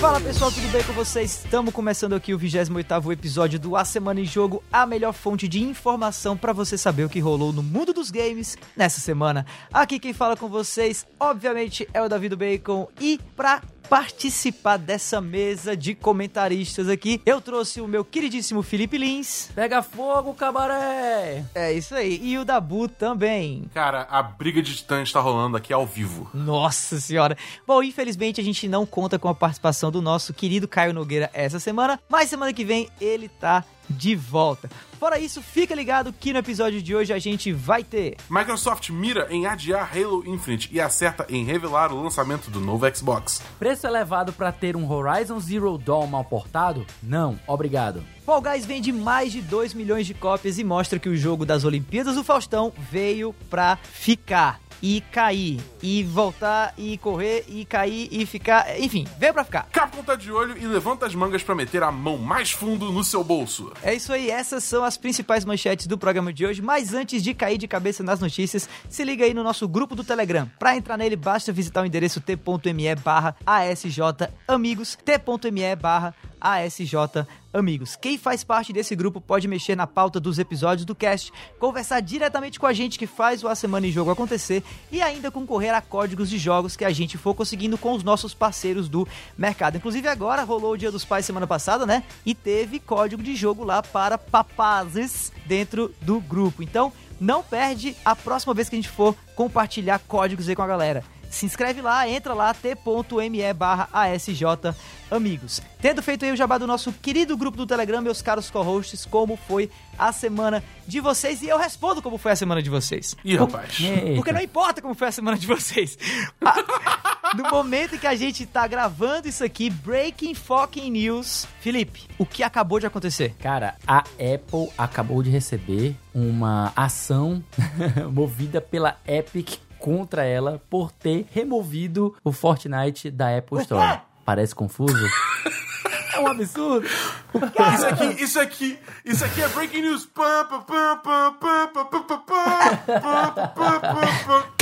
Fala pessoal, tudo bem com vocês? Estamos começando aqui o 28º episódio do A Semana em Jogo, a melhor fonte de informação para você saber o que rolou no mundo dos games nessa semana. Aqui quem fala com vocês, obviamente, é o Davi do Bacon e pra participar dessa mesa de comentaristas aqui, eu trouxe o meu queridíssimo Felipe Lins. Pega fogo, cabaré! É isso aí. E o Dabu também. Cara, a briga de titãs está rolando aqui ao vivo. Nossa senhora. Bom, infelizmente a gente não conta com a participação do nosso querido Caio Nogueira essa semana, mas semana que vem ele tá de volta. Fora isso, fica ligado que no episódio de hoje a gente vai ter. Microsoft mira em adiar Halo Infinite e acerta em revelar o lançamento do novo Xbox. Preço elevado para ter um Horizon Zero Dawn mal portado? Não, obrigado. Fall Guys vende mais de 2 milhões de cópias e mostra que o jogo das Olimpíadas do Faustão veio pra ficar e cair, e voltar, e correr, e cair, e ficar. Enfim, veio pra ficar. Capcom tá de olho e levanta as mangas pra meter a mão mais fundo no seu bolso. É isso aí, essas são as principais manchetes do programa de hoje. Mas antes de cair de cabeça nas notícias, se liga aí no nosso grupo do Telegram. Pra entrar nele, basta visitar o endereço t.me barra ASJ Amigos, t.me barra ASJ Amigos. Quem faz parte desse grupo pode mexer na pauta dos episódios do cast, conversar diretamente com a gente que faz o A Semana em Jogo acontecer e ainda concorrer a códigos de jogos que a gente for conseguindo com os nossos parceiros do mercado. Inclusive agora rolou o Dia dos Pais semana passada, né? E teve código de jogo lá para papazes dentro do grupo. Então, não perde a próxima vez que a gente for compartilhar códigos aí com a galera se inscreve lá, entra lá, t.me barra ASJ Amigos. Tendo feito aí o jabá do nosso querido grupo do Telegram, meus caros co-hosts, como foi a semana de vocês? E eu respondo como foi a semana de vocês. Ih, rapaz. Porque não importa como foi a semana de vocês. Ah, no momento em que a gente tá gravando isso aqui, Breaking Fucking News. Felipe, o que acabou de acontecer? Cara, a Apple acabou de receber uma ação movida pela Epic contra ela por ter removido o Fortnite da Apple Store. Parece confuso? É um absurdo. Isso aqui, isso aqui, isso aqui é breaking news. Pam, pam, pam, pam, pam, pam, pam, pam, pam, pam, pam, pam, pam.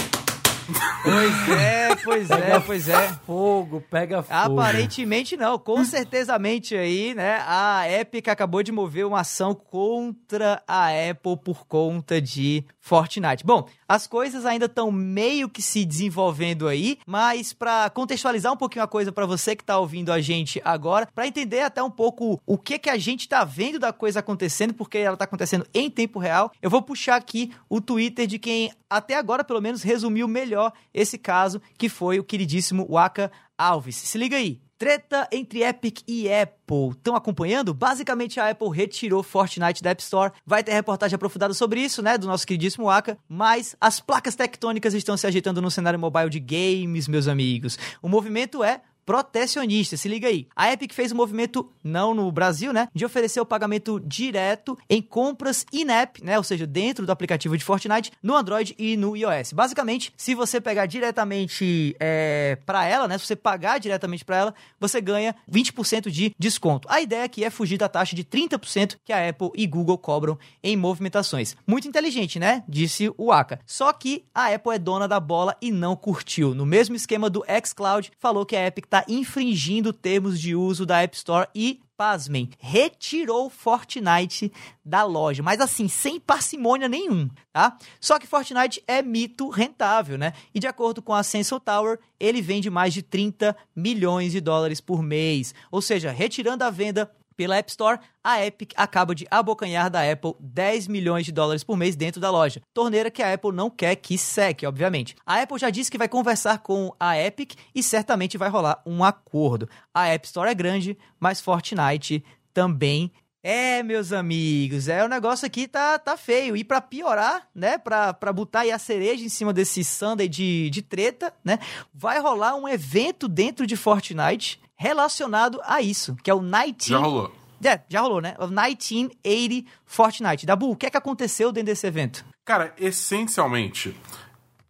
Pois é, pois é, pois é. Fogo, pega fogo. Aparentemente não, com certezamente aí, né? A Epic acabou de mover uma ação contra a Apple por conta de Fortnite. Bom, as coisas ainda estão meio que se desenvolvendo aí, mas para contextualizar um pouquinho a coisa para você que tá ouvindo a gente agora, para entender até um pouco o que que a gente tá vendo da coisa acontecendo, porque ela tá acontecendo em tempo real, eu vou puxar aqui o Twitter de quem até agora pelo menos resumiu melhor esse caso, que foi o queridíssimo Waka Alves. Se liga aí. Treta entre Epic e Apple. Estão acompanhando? Basicamente, a Apple retirou Fortnite da App Store. Vai ter reportagem aprofundada sobre isso, né? Do nosso queridíssimo Waka. Mas as placas tectônicas estão se ajeitando no cenário mobile de games, meus amigos. O movimento é protecionista. Se liga aí. A Epic fez um movimento, não no Brasil, né? De oferecer o pagamento direto em compras in-app, né? Ou seja, dentro do aplicativo de Fortnite, no Android e no iOS. Basicamente, se você pegar diretamente é, para ela, né? Se você pagar diretamente para ela, você ganha 20% de desconto. A ideia aqui é fugir da taxa de 30% que a Apple e Google cobram em movimentações. Muito inteligente, né? Disse o Aka. Só que a Apple é dona da bola e não curtiu. No mesmo esquema do xCloud, falou que a Epic tá infringindo termos de uso da App Store e pasmem, retirou Fortnite da loja, mas assim, sem parcimônia nenhum, tá? Só que Fortnite é mito rentável, né? E de acordo com a Sensor Tower, ele vende mais de 30 milhões de dólares por mês. Ou seja, retirando a venda pela App Store, a Epic acaba de abocanhar da Apple 10 milhões de dólares por mês dentro da loja. Torneira que a Apple não quer que seque, obviamente. A Apple já disse que vai conversar com a Epic e certamente vai rolar um acordo. A App Store é grande, mas Fortnite também é, meus amigos, é o negócio aqui tá, tá feio. E para piorar, né, pra, pra botar aí a cereja em cima desse Sunday de, de treta, né, vai rolar um evento dentro de Fortnite relacionado a isso, que é o 19... Já rolou. É, já rolou, né? O 1980 Fortnite. Dabu, o que é que aconteceu dentro desse evento? Cara, essencialmente,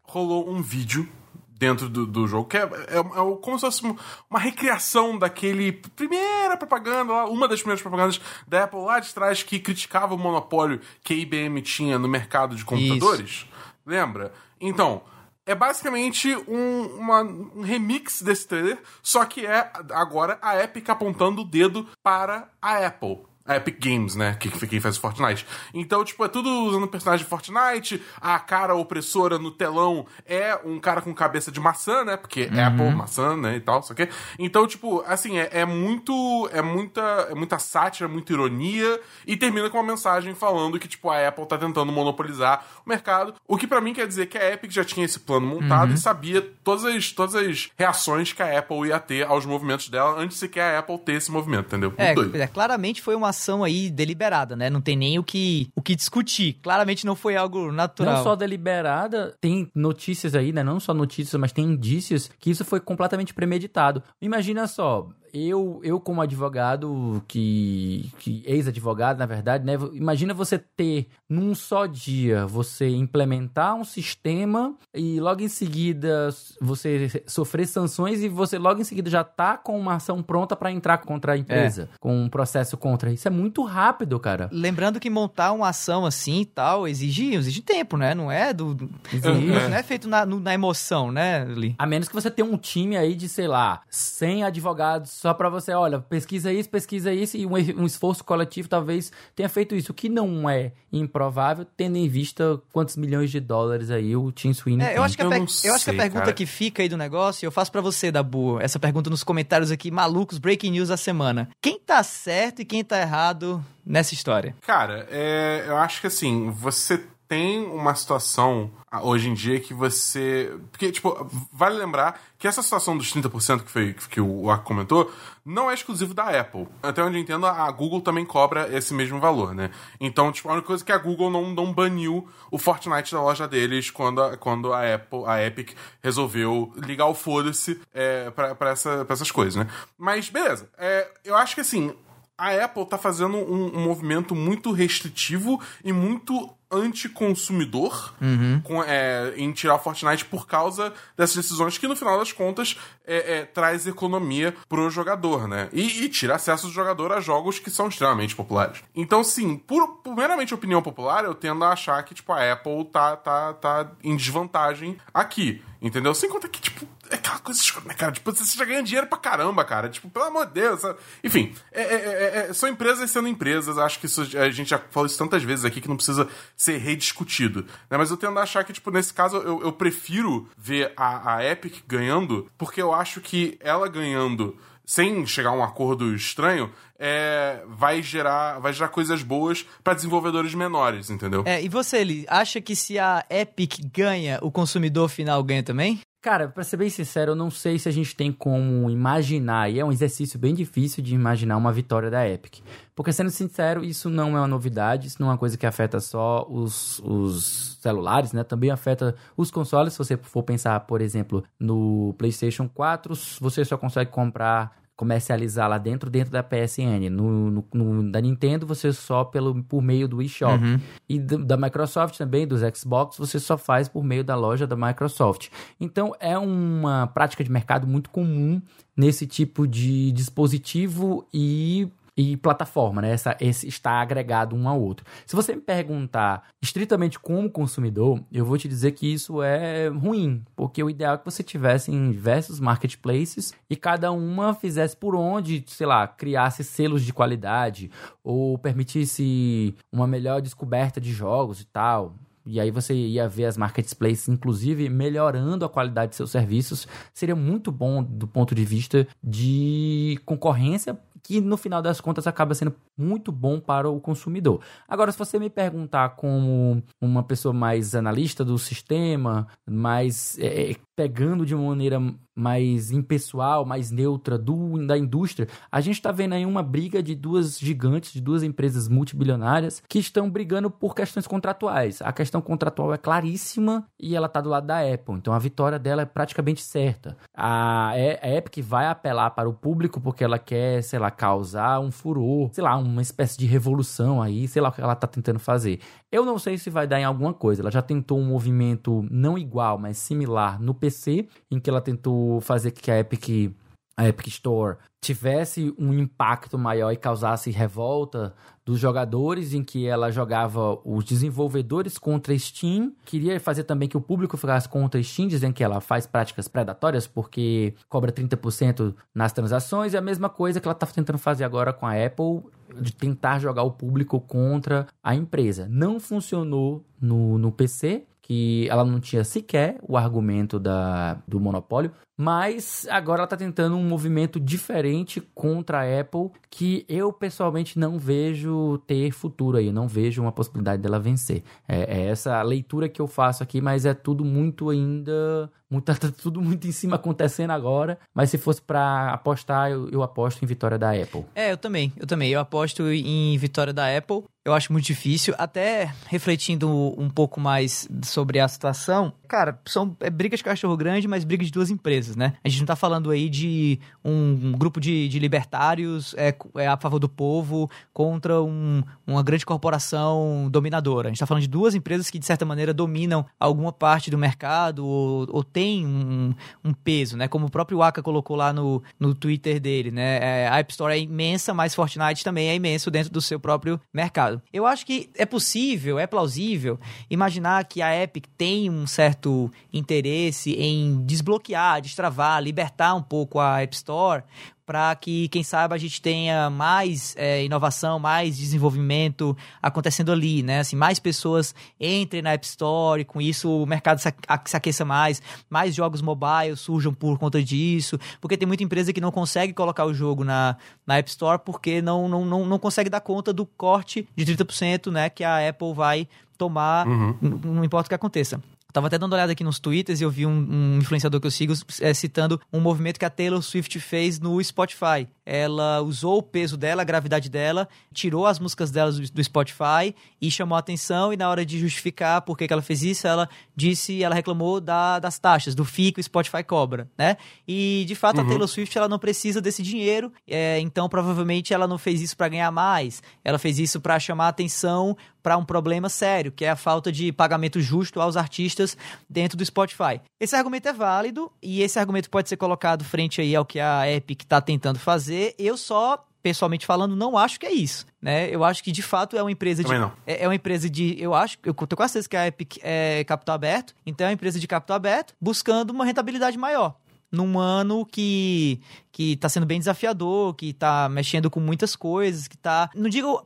rolou um vídeo dentro do, do jogo, que é, é, é como se fosse uma recriação daquele primeira propaganda, uma das primeiras propagandas da Apple lá de trás que criticava o monopólio que a IBM tinha no mercado de computadores. Isso. Lembra? Então, é basicamente um, uma, um remix desse trailer, só que é agora a Epic apontando o dedo para a Apple. Epic Games, né? Que, que faz Fortnite. Então, tipo, é tudo usando o personagem de Fortnite. A cara opressora no telão é um cara com cabeça de maçã, né? Porque uhum. Apple, maçã, né? E tal, só que. Então, tipo, assim, é, é, muito. É muita, é muita sátira, muita ironia. E termina com uma mensagem falando que, tipo, a Apple tá tentando monopolizar o mercado. O que para mim quer dizer que a Epic já tinha esse plano montado uhum. e sabia todas as, todas as reações que a Apple ia ter aos movimentos dela antes sequer a Apple ter esse movimento, entendeu? É, é claramente foi uma ação aí deliberada, né? Não tem nem o que, o que discutir. Claramente não foi algo natural. Não só deliberada, tem notícias aí, né? Não só notícias, mas tem indícios que isso foi completamente premeditado. Imagina só, eu, eu como advogado, que, que ex-advogado, na verdade, né? Imagina você ter, num só dia, você implementar um sistema e logo em seguida você sofrer sanções e você logo em seguida já tá com uma ação pronta para entrar contra a empresa, é. com um processo contra. Isso é muito rápido, cara. Lembrando que montar uma ação assim e tal exige, exige tempo, né? Não é do... Exige. Não é feito na, na emoção, né, Lee? A menos que você tenha um time aí de, sei lá, 100 advogados só para você, olha, pesquisa isso, pesquisa isso, e um, um, esforço coletivo talvez tenha feito isso, o que não é improvável, tendo em vista quantos milhões de dólares aí o Tim Sweeney é, eu acho que a, eu, eu acho que a pergunta cara. que fica aí do negócio, eu faço para você, Dabu, essa pergunta nos comentários aqui, malucos, breaking news da semana. Quem tá certo e quem tá errado nessa história? Cara, é, eu acho que assim, você tem uma situação ah, hoje em dia que você. Porque, tipo, vale lembrar que essa situação dos 30% que, foi, que o Arco comentou não é exclusivo da Apple. Até onde eu entendo, a Google também cobra esse mesmo valor, né? Então, tipo, a única coisa é que a Google não, não baniu o Fortnite da loja deles quando a, quando a Apple, a Epic, resolveu ligar o foda-se é, pra, pra, essa, pra essas coisas, né? Mas, beleza. É, eu acho que assim. A Apple tá fazendo um, um movimento muito restritivo e muito anticonsumidor uhum. com, é, em tirar o Fortnite por causa dessas decisões que, no final das contas, é, é, traz economia pro jogador, né? E, e, tira acesso do jogador a jogos que são extremamente populares. Então, sim, por, por meramente opinião popular, eu tendo a achar que, tipo, a Apple tá, tá, tá em desvantagem aqui. Entendeu? Sem conta que, tipo, é aquela coisa, né, cara? Tipo, você já ganha dinheiro pra caramba, cara. Tipo, pelo amor de Deus. Sabe? Enfim, é, é, é, é são empresas sendo empresas. Acho que isso, a gente já falou isso tantas vezes aqui que não precisa ser rediscutido. Né? Mas eu tendo a achar que, tipo, nesse caso, eu, eu prefiro ver a, a Epic ganhando, porque eu acho que ela ganhando sem chegar a um acordo estranho, é, vai gerar vai gerar coisas boas para desenvolvedores menores, entendeu? É, e você, Eli, acha que se a Epic ganha, o consumidor final ganha também? Cara, pra ser bem sincero, eu não sei se a gente tem como imaginar, e é um exercício bem difícil de imaginar uma vitória da Epic. Porque, sendo sincero, isso não é uma novidade, isso não é uma coisa que afeta só os, os celulares, né? Também afeta os consoles. Se você for pensar, por exemplo, no PlayStation 4, você só consegue comprar comercializar lá dentro, dentro da PSN. No, no, no, da Nintendo, você só pelo, por meio do eShop. Uhum. E do, da Microsoft também, dos Xbox, você só faz por meio da loja da Microsoft. Então, é uma prática de mercado muito comum nesse tipo de dispositivo e e plataforma, né? Essa, esse está agregado um ao outro. Se você me perguntar estritamente como consumidor, eu vou te dizer que isso é ruim, porque o ideal é que você tivesse em diversos marketplaces e cada uma fizesse por onde, sei lá, criasse selos de qualidade ou permitisse uma melhor descoberta de jogos e tal. E aí você ia ver as marketplaces, inclusive, melhorando a qualidade de seus serviços. Seria muito bom do ponto de vista de concorrência que no final das contas acaba sendo muito bom para o consumidor. Agora, se você me perguntar como uma pessoa mais analista do sistema, mais é, é pegando de uma maneira mais impessoal, mais neutra do, da indústria, a gente está vendo aí uma briga de duas gigantes, de duas empresas multibilionárias que estão brigando por questões contratuais. A questão contratual é claríssima e ela está do lado da Apple, então a vitória dela é praticamente certa. A, a Epic vai apelar para o público porque ela quer, sei lá, causar um furor, sei lá, uma espécie de revolução aí, sei lá o que ela está tentando fazer. Eu não sei se vai dar em alguma coisa. Ela já tentou um movimento não igual, mas similar no PC, em que ela tentou fazer que a Epic a Epic Store tivesse um impacto maior e causasse revolta dos jogadores, em que ela jogava os desenvolvedores contra Steam, queria fazer também que o público ficasse contra Steam, dizendo que ela faz práticas predatórias porque cobra 30% nas transações, e a mesma coisa que ela está tentando fazer agora com a Apple, de tentar jogar o público contra a empresa. Não funcionou no, no PC, que ela não tinha sequer o argumento da, do monopólio, mas agora ela está tentando um movimento diferente contra a Apple que eu pessoalmente não vejo ter futuro aí, não vejo uma possibilidade dela vencer. É, é essa leitura que eu faço aqui, mas é tudo muito ainda muito, tá tudo muito em cima acontecendo agora. Mas se fosse para apostar, eu, eu, aposto em vitória da Apple. É, eu também. Eu também. Eu aposto em vitória da Apple. Eu acho muito difícil. Até refletindo um pouco mais sobre a situação, cara, são é, brigas de cachorro grande, mas brigas de duas empresas, né? A gente não tá falando aí de um, grupo de, de libertários é, é, a favor do povo contra um, uma grande corporação dominadora. A gente tá falando de duas empresas que, de certa maneira, dominam alguma parte do mercado ou, ou tem um, um, peso, né? Como o próprio Waka colocou lá no, no Twitter dele, né? É, a App Store é imensa, mas Fortnite também é imenso dentro do seu próprio mercado. Eu acho que é possível, é plausível imaginar que a Epic tem um certo interesse em desbloquear, destravar, libertar um pouco a App Store para que, quem sabe, a gente tenha mais é, inovação, mais desenvolvimento acontecendo ali, né? Assim, mais pessoas entrem na App Store, e com isso o mercado se, aqueça mais, mais jogos mobile surjam por conta disso, porque tem muita empresa que não consegue colocar o jogo na, na App Store porque não, não, não, não consegue dar conta do corte de 30%, né, que a Apple vai tomar, uhum. não importa o que aconteça. Tava até dando uma olhada aqui nos twitters e eu vi um, um influenciador que eu sigo é, citando um movimento que a Taylor Swift fez no Spotify. Ela usou o peso dela, a gravidade dela, tirou as músicas dela do, do Spotify e chamou a atenção. E na hora de justificar por que, que ela fez isso, ela disse, ela reclamou da, das taxas, do FII que o Spotify cobra, né? E de fato uhum. a Taylor Swift ela não precisa desse dinheiro, é, então provavelmente ela não fez isso para ganhar mais. Ela fez isso para chamar a atenção para um problema sério, que é a falta de pagamento justo aos artistas dentro do Spotify. Esse argumento é válido e esse argumento pode ser colocado frente aí ao que a Epic está tentando fazer. Eu só pessoalmente falando, não acho que é isso, né? Eu acho que de fato é uma empresa de é, é, uma empresa de, eu acho, eu tô com certeza que a Epic é capital aberto, então é uma empresa de capital aberto buscando uma rentabilidade maior num ano que que está sendo bem desafiador, que está mexendo com muitas coisas, que está, não digo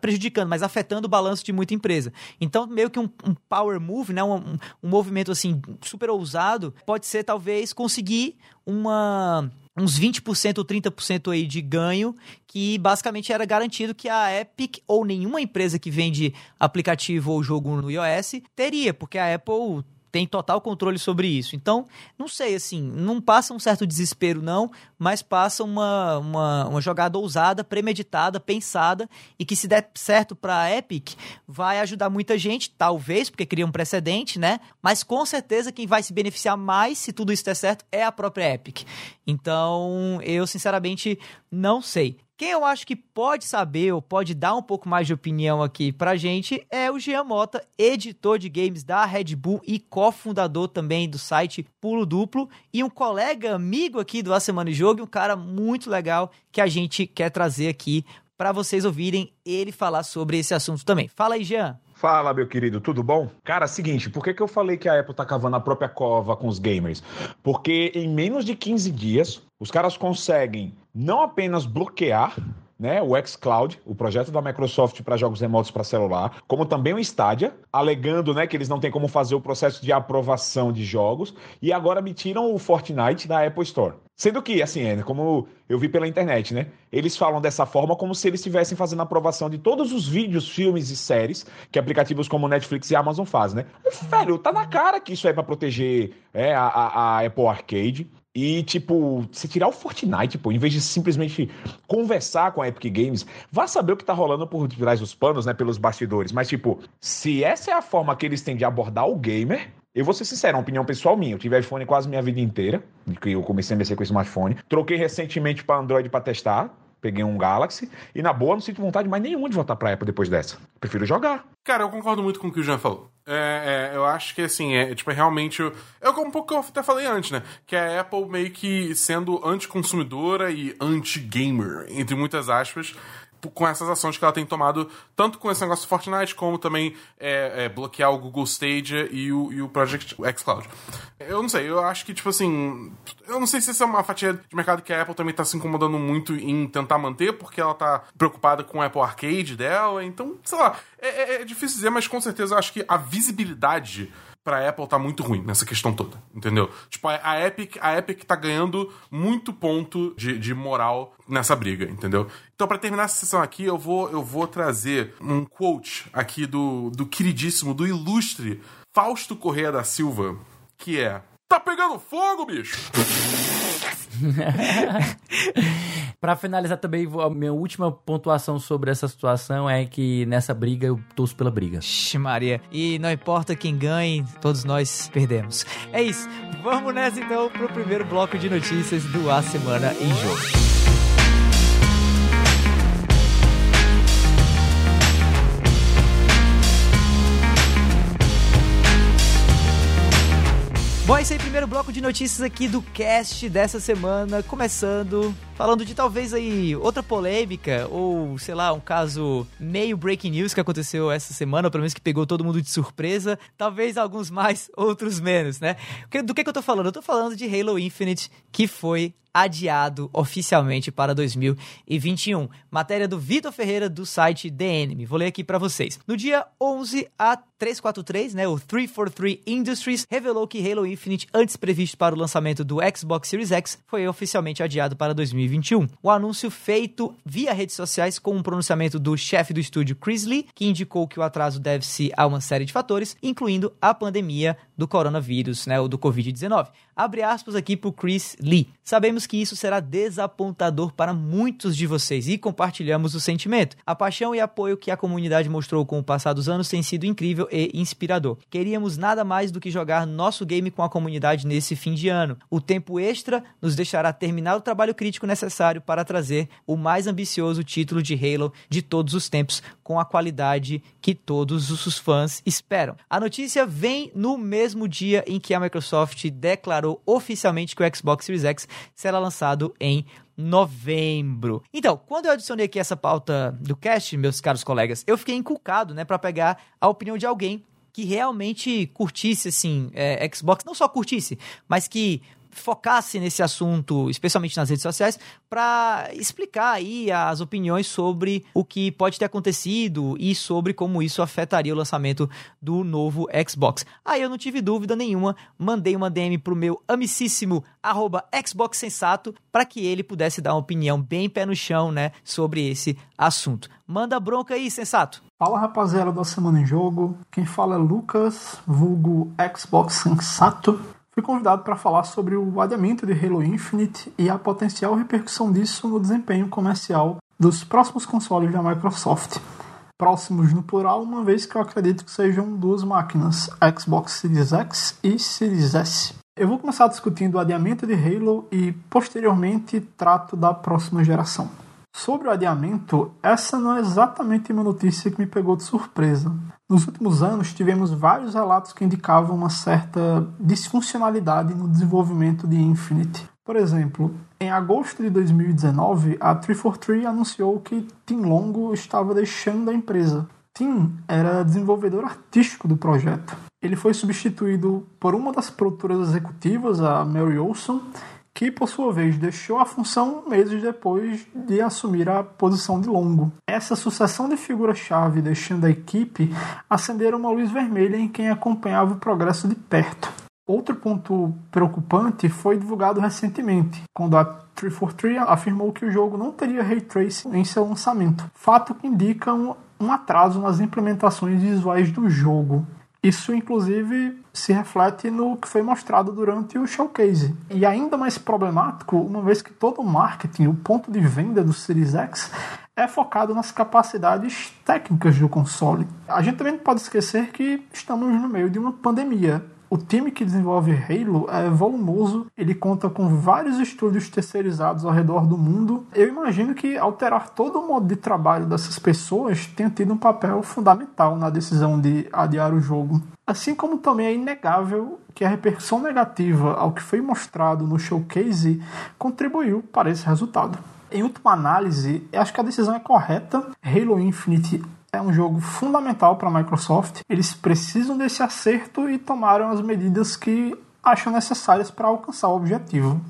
prejudicando, mas afetando o balanço de muita empresa. Então, meio que um, um power move, né, um, um movimento assim super ousado, pode ser talvez conseguir uma uns 20% ou 30% aí de ganho, que basicamente era garantido que a Epic ou nenhuma empresa que vende aplicativo ou jogo no iOS teria, porque a Apple tem total controle sobre isso. Então, não sei, assim, não passa um certo desespero, não, mas passa uma, uma, uma jogada ousada, premeditada, pensada, e que se der certo para a Epic, vai ajudar muita gente, talvez, porque cria um precedente, né? Mas com certeza quem vai se beneficiar mais se tudo isso der certo é a própria Epic. Então, eu sinceramente não sei. Quem eu acho que pode saber ou pode dar um pouco mais de opinião aqui pra gente é o Jean Mota, editor de games da Red Bull e cofundador também do site Pulo Duplo e um colega amigo aqui do A Semana de Jogo, um cara muito legal que a gente quer trazer aqui para vocês ouvirem ele falar sobre esse assunto também. Fala aí, Jean. Fala, meu querido, tudo bom? Cara, seguinte, por que, que eu falei que a Apple tá cavando a própria cova com os gamers? Porque em menos de 15 dias, os caras conseguem não apenas bloquear né, o xCloud, o projeto da Microsoft para jogos remotos para celular, como também o Stadia, alegando né, que eles não têm como fazer o processo de aprovação de jogos, e agora me tiram o Fortnite da Apple Store. Sendo que, assim, é, como eu vi pela internet, né? Eles falam dessa forma como se eles estivessem fazendo a aprovação de todos os vídeos, filmes e séries que aplicativos como Netflix e Amazon fazem, né? Velho, tá na cara que isso é para proteger é, a, a, a Apple Arcade. E, tipo, se tirar o Fortnite, pô, em vez de simplesmente conversar com a Epic Games, vá saber o que tá rolando por trás dos panos, né, pelos bastidores. Mas, tipo, se essa é a forma que eles têm de abordar o gamer, eu vou ser sincero, é uma opinião pessoal minha. Eu tive iPhone quase minha vida inteira, que eu comecei a mexer com smartphone. Troquei recentemente para Android para testar. Peguei um Galaxy e, na boa, não sinto vontade mais nenhuma de voltar pra Apple depois dessa. Prefiro jogar. Cara, eu concordo muito com o que o Jean falou. É, é, eu acho que, assim, é, tipo, é realmente... É um pouco que eu até falei antes, né? Que a Apple meio que sendo anticonsumidora e anti-gamer, entre muitas aspas, com essas ações que ela tem tomado, tanto com esse negócio do Fortnite, como também é, é, bloquear o Google Stadia e o, e o Project xCloud. Eu não sei, eu acho que, tipo assim. Eu não sei se essa é uma fatia de mercado que a Apple também tá se incomodando muito em tentar manter, porque ela tá preocupada com o Apple Arcade dela. Então, sei lá, é, é, é difícil dizer, mas com certeza eu acho que a visibilidade pra Apple tá muito ruim nessa questão toda, entendeu? Tipo, a Epic, a Epic tá ganhando muito ponto de, de moral nessa briga, entendeu? Então, para terminar essa sessão aqui, eu vou, eu vou trazer um quote aqui do, do queridíssimo, do ilustre Fausto Correia da Silva, que é: Tá pegando fogo, bicho! Para finalizar também, a minha última pontuação sobre essa situação é que nessa briga eu torço pela briga. Ixi, Maria. E não importa quem ganhe, todos nós perdemos. É isso. Vamos nessa então pro primeiro bloco de notícias do A Semana em Jogo. Bom, esse aí, primeiro bloco de notícias aqui do cast dessa semana, começando falando de talvez aí outra polêmica ou, sei lá, um caso meio breaking news que aconteceu essa semana, ou pelo menos que pegou todo mundo de surpresa, talvez alguns mais, outros menos, né? Do que, que eu tô falando? Eu tô falando de Halo Infinite, que foi adiado oficialmente para 2021. Matéria do Vitor Ferreira do site Enemy. Vou ler aqui para vocês. No dia 11 a 343, né, o 343 Industries revelou que Halo Infinite, antes previsto para o lançamento do Xbox Series X, foi oficialmente adiado para 2021. O anúncio feito via redes sociais com um pronunciamento do chefe do estúdio Chris Lee, que indicou que o atraso deve-se a uma série de fatores, incluindo a pandemia do coronavírus, né, ou do Covid-19. Abre aspas aqui para o Chris Lee. Sabemos que isso será desapontador para muitos de vocês e compartilhamos o sentimento. A paixão e apoio que a comunidade mostrou com o passar dos anos tem sido incrível e inspirador. Queríamos nada mais do que jogar nosso game com a comunidade nesse fim de ano. O tempo extra nos deixará terminar o trabalho crítico necessário para trazer o mais ambicioso título de Halo de todos os tempos, com a qualidade que todos os fãs esperam. A notícia vem no mesmo dia em que a Microsoft declarou oficialmente que o Xbox Series X será lançado em novembro. Então, quando eu adicionei aqui essa pauta do cast, meus caros colegas, eu fiquei inculcado, né, para pegar a opinião de alguém que realmente curtisse, assim, é, Xbox, não só curtisse, mas que focasse nesse assunto, especialmente nas redes sociais, para explicar aí as opiniões sobre o que pode ter acontecido e sobre como isso afetaria o lançamento do novo Xbox. Aí eu não tive dúvida nenhuma, mandei uma DM pro meu amicíssimo arroba Xbox Sensato para que ele pudesse dar uma opinião bem pé no chão, né, sobre esse assunto. Manda bronca aí, Sensato. Fala rapaziada da Semana em Jogo, quem fala é Lucas, vulgo Xbox Sensato fui convidado para falar sobre o adiamento de Halo Infinite e a potencial repercussão disso no desempenho comercial dos próximos consoles da Microsoft. Próximos no plural, uma vez que eu acredito que sejam duas máquinas, Xbox Series X e Series S. Eu vou começar discutindo o adiamento de Halo e, posteriormente, trato da próxima geração. Sobre o adiamento, essa não é exatamente uma notícia que me pegou de surpresa. Nos últimos anos, tivemos vários relatos que indicavam uma certa disfuncionalidade no desenvolvimento de Infinite. Por exemplo, em agosto de 2019, a 343 anunciou que Tim Longo estava deixando a empresa. Tim era desenvolvedor artístico do projeto. Ele foi substituído por uma das produtoras executivas, a Mary Olson, que por sua vez deixou a função meses depois de assumir a posição de longo. Essa sucessão de figuras-chave deixando a equipe acenderam uma luz vermelha em quem acompanhava o progresso de perto. Outro ponto preocupante foi divulgado recentemente, quando a 343 afirmou que o jogo não teria ray tracing em seu lançamento, fato que indica um atraso nas implementações visuais do jogo. Isso, inclusive, se reflete no que foi mostrado durante o showcase. E ainda mais problemático, uma vez que todo o marketing, o ponto de venda do Series X é focado nas capacidades técnicas do console. A gente também não pode esquecer que estamos no meio de uma pandemia. O time que desenvolve Halo é volumoso, ele conta com vários estúdios terceirizados ao redor do mundo. Eu imagino que alterar todo o modo de trabalho dessas pessoas tenha tido um papel fundamental na decisão de adiar o jogo. Assim como também é inegável que a repercussão negativa ao que foi mostrado no showcase contribuiu para esse resultado. Em última análise, acho que a decisão é correta. Halo Infinite é um jogo fundamental para a Microsoft. Eles precisam desse acerto e tomaram as medidas que acham necessárias para alcançar o objetivo.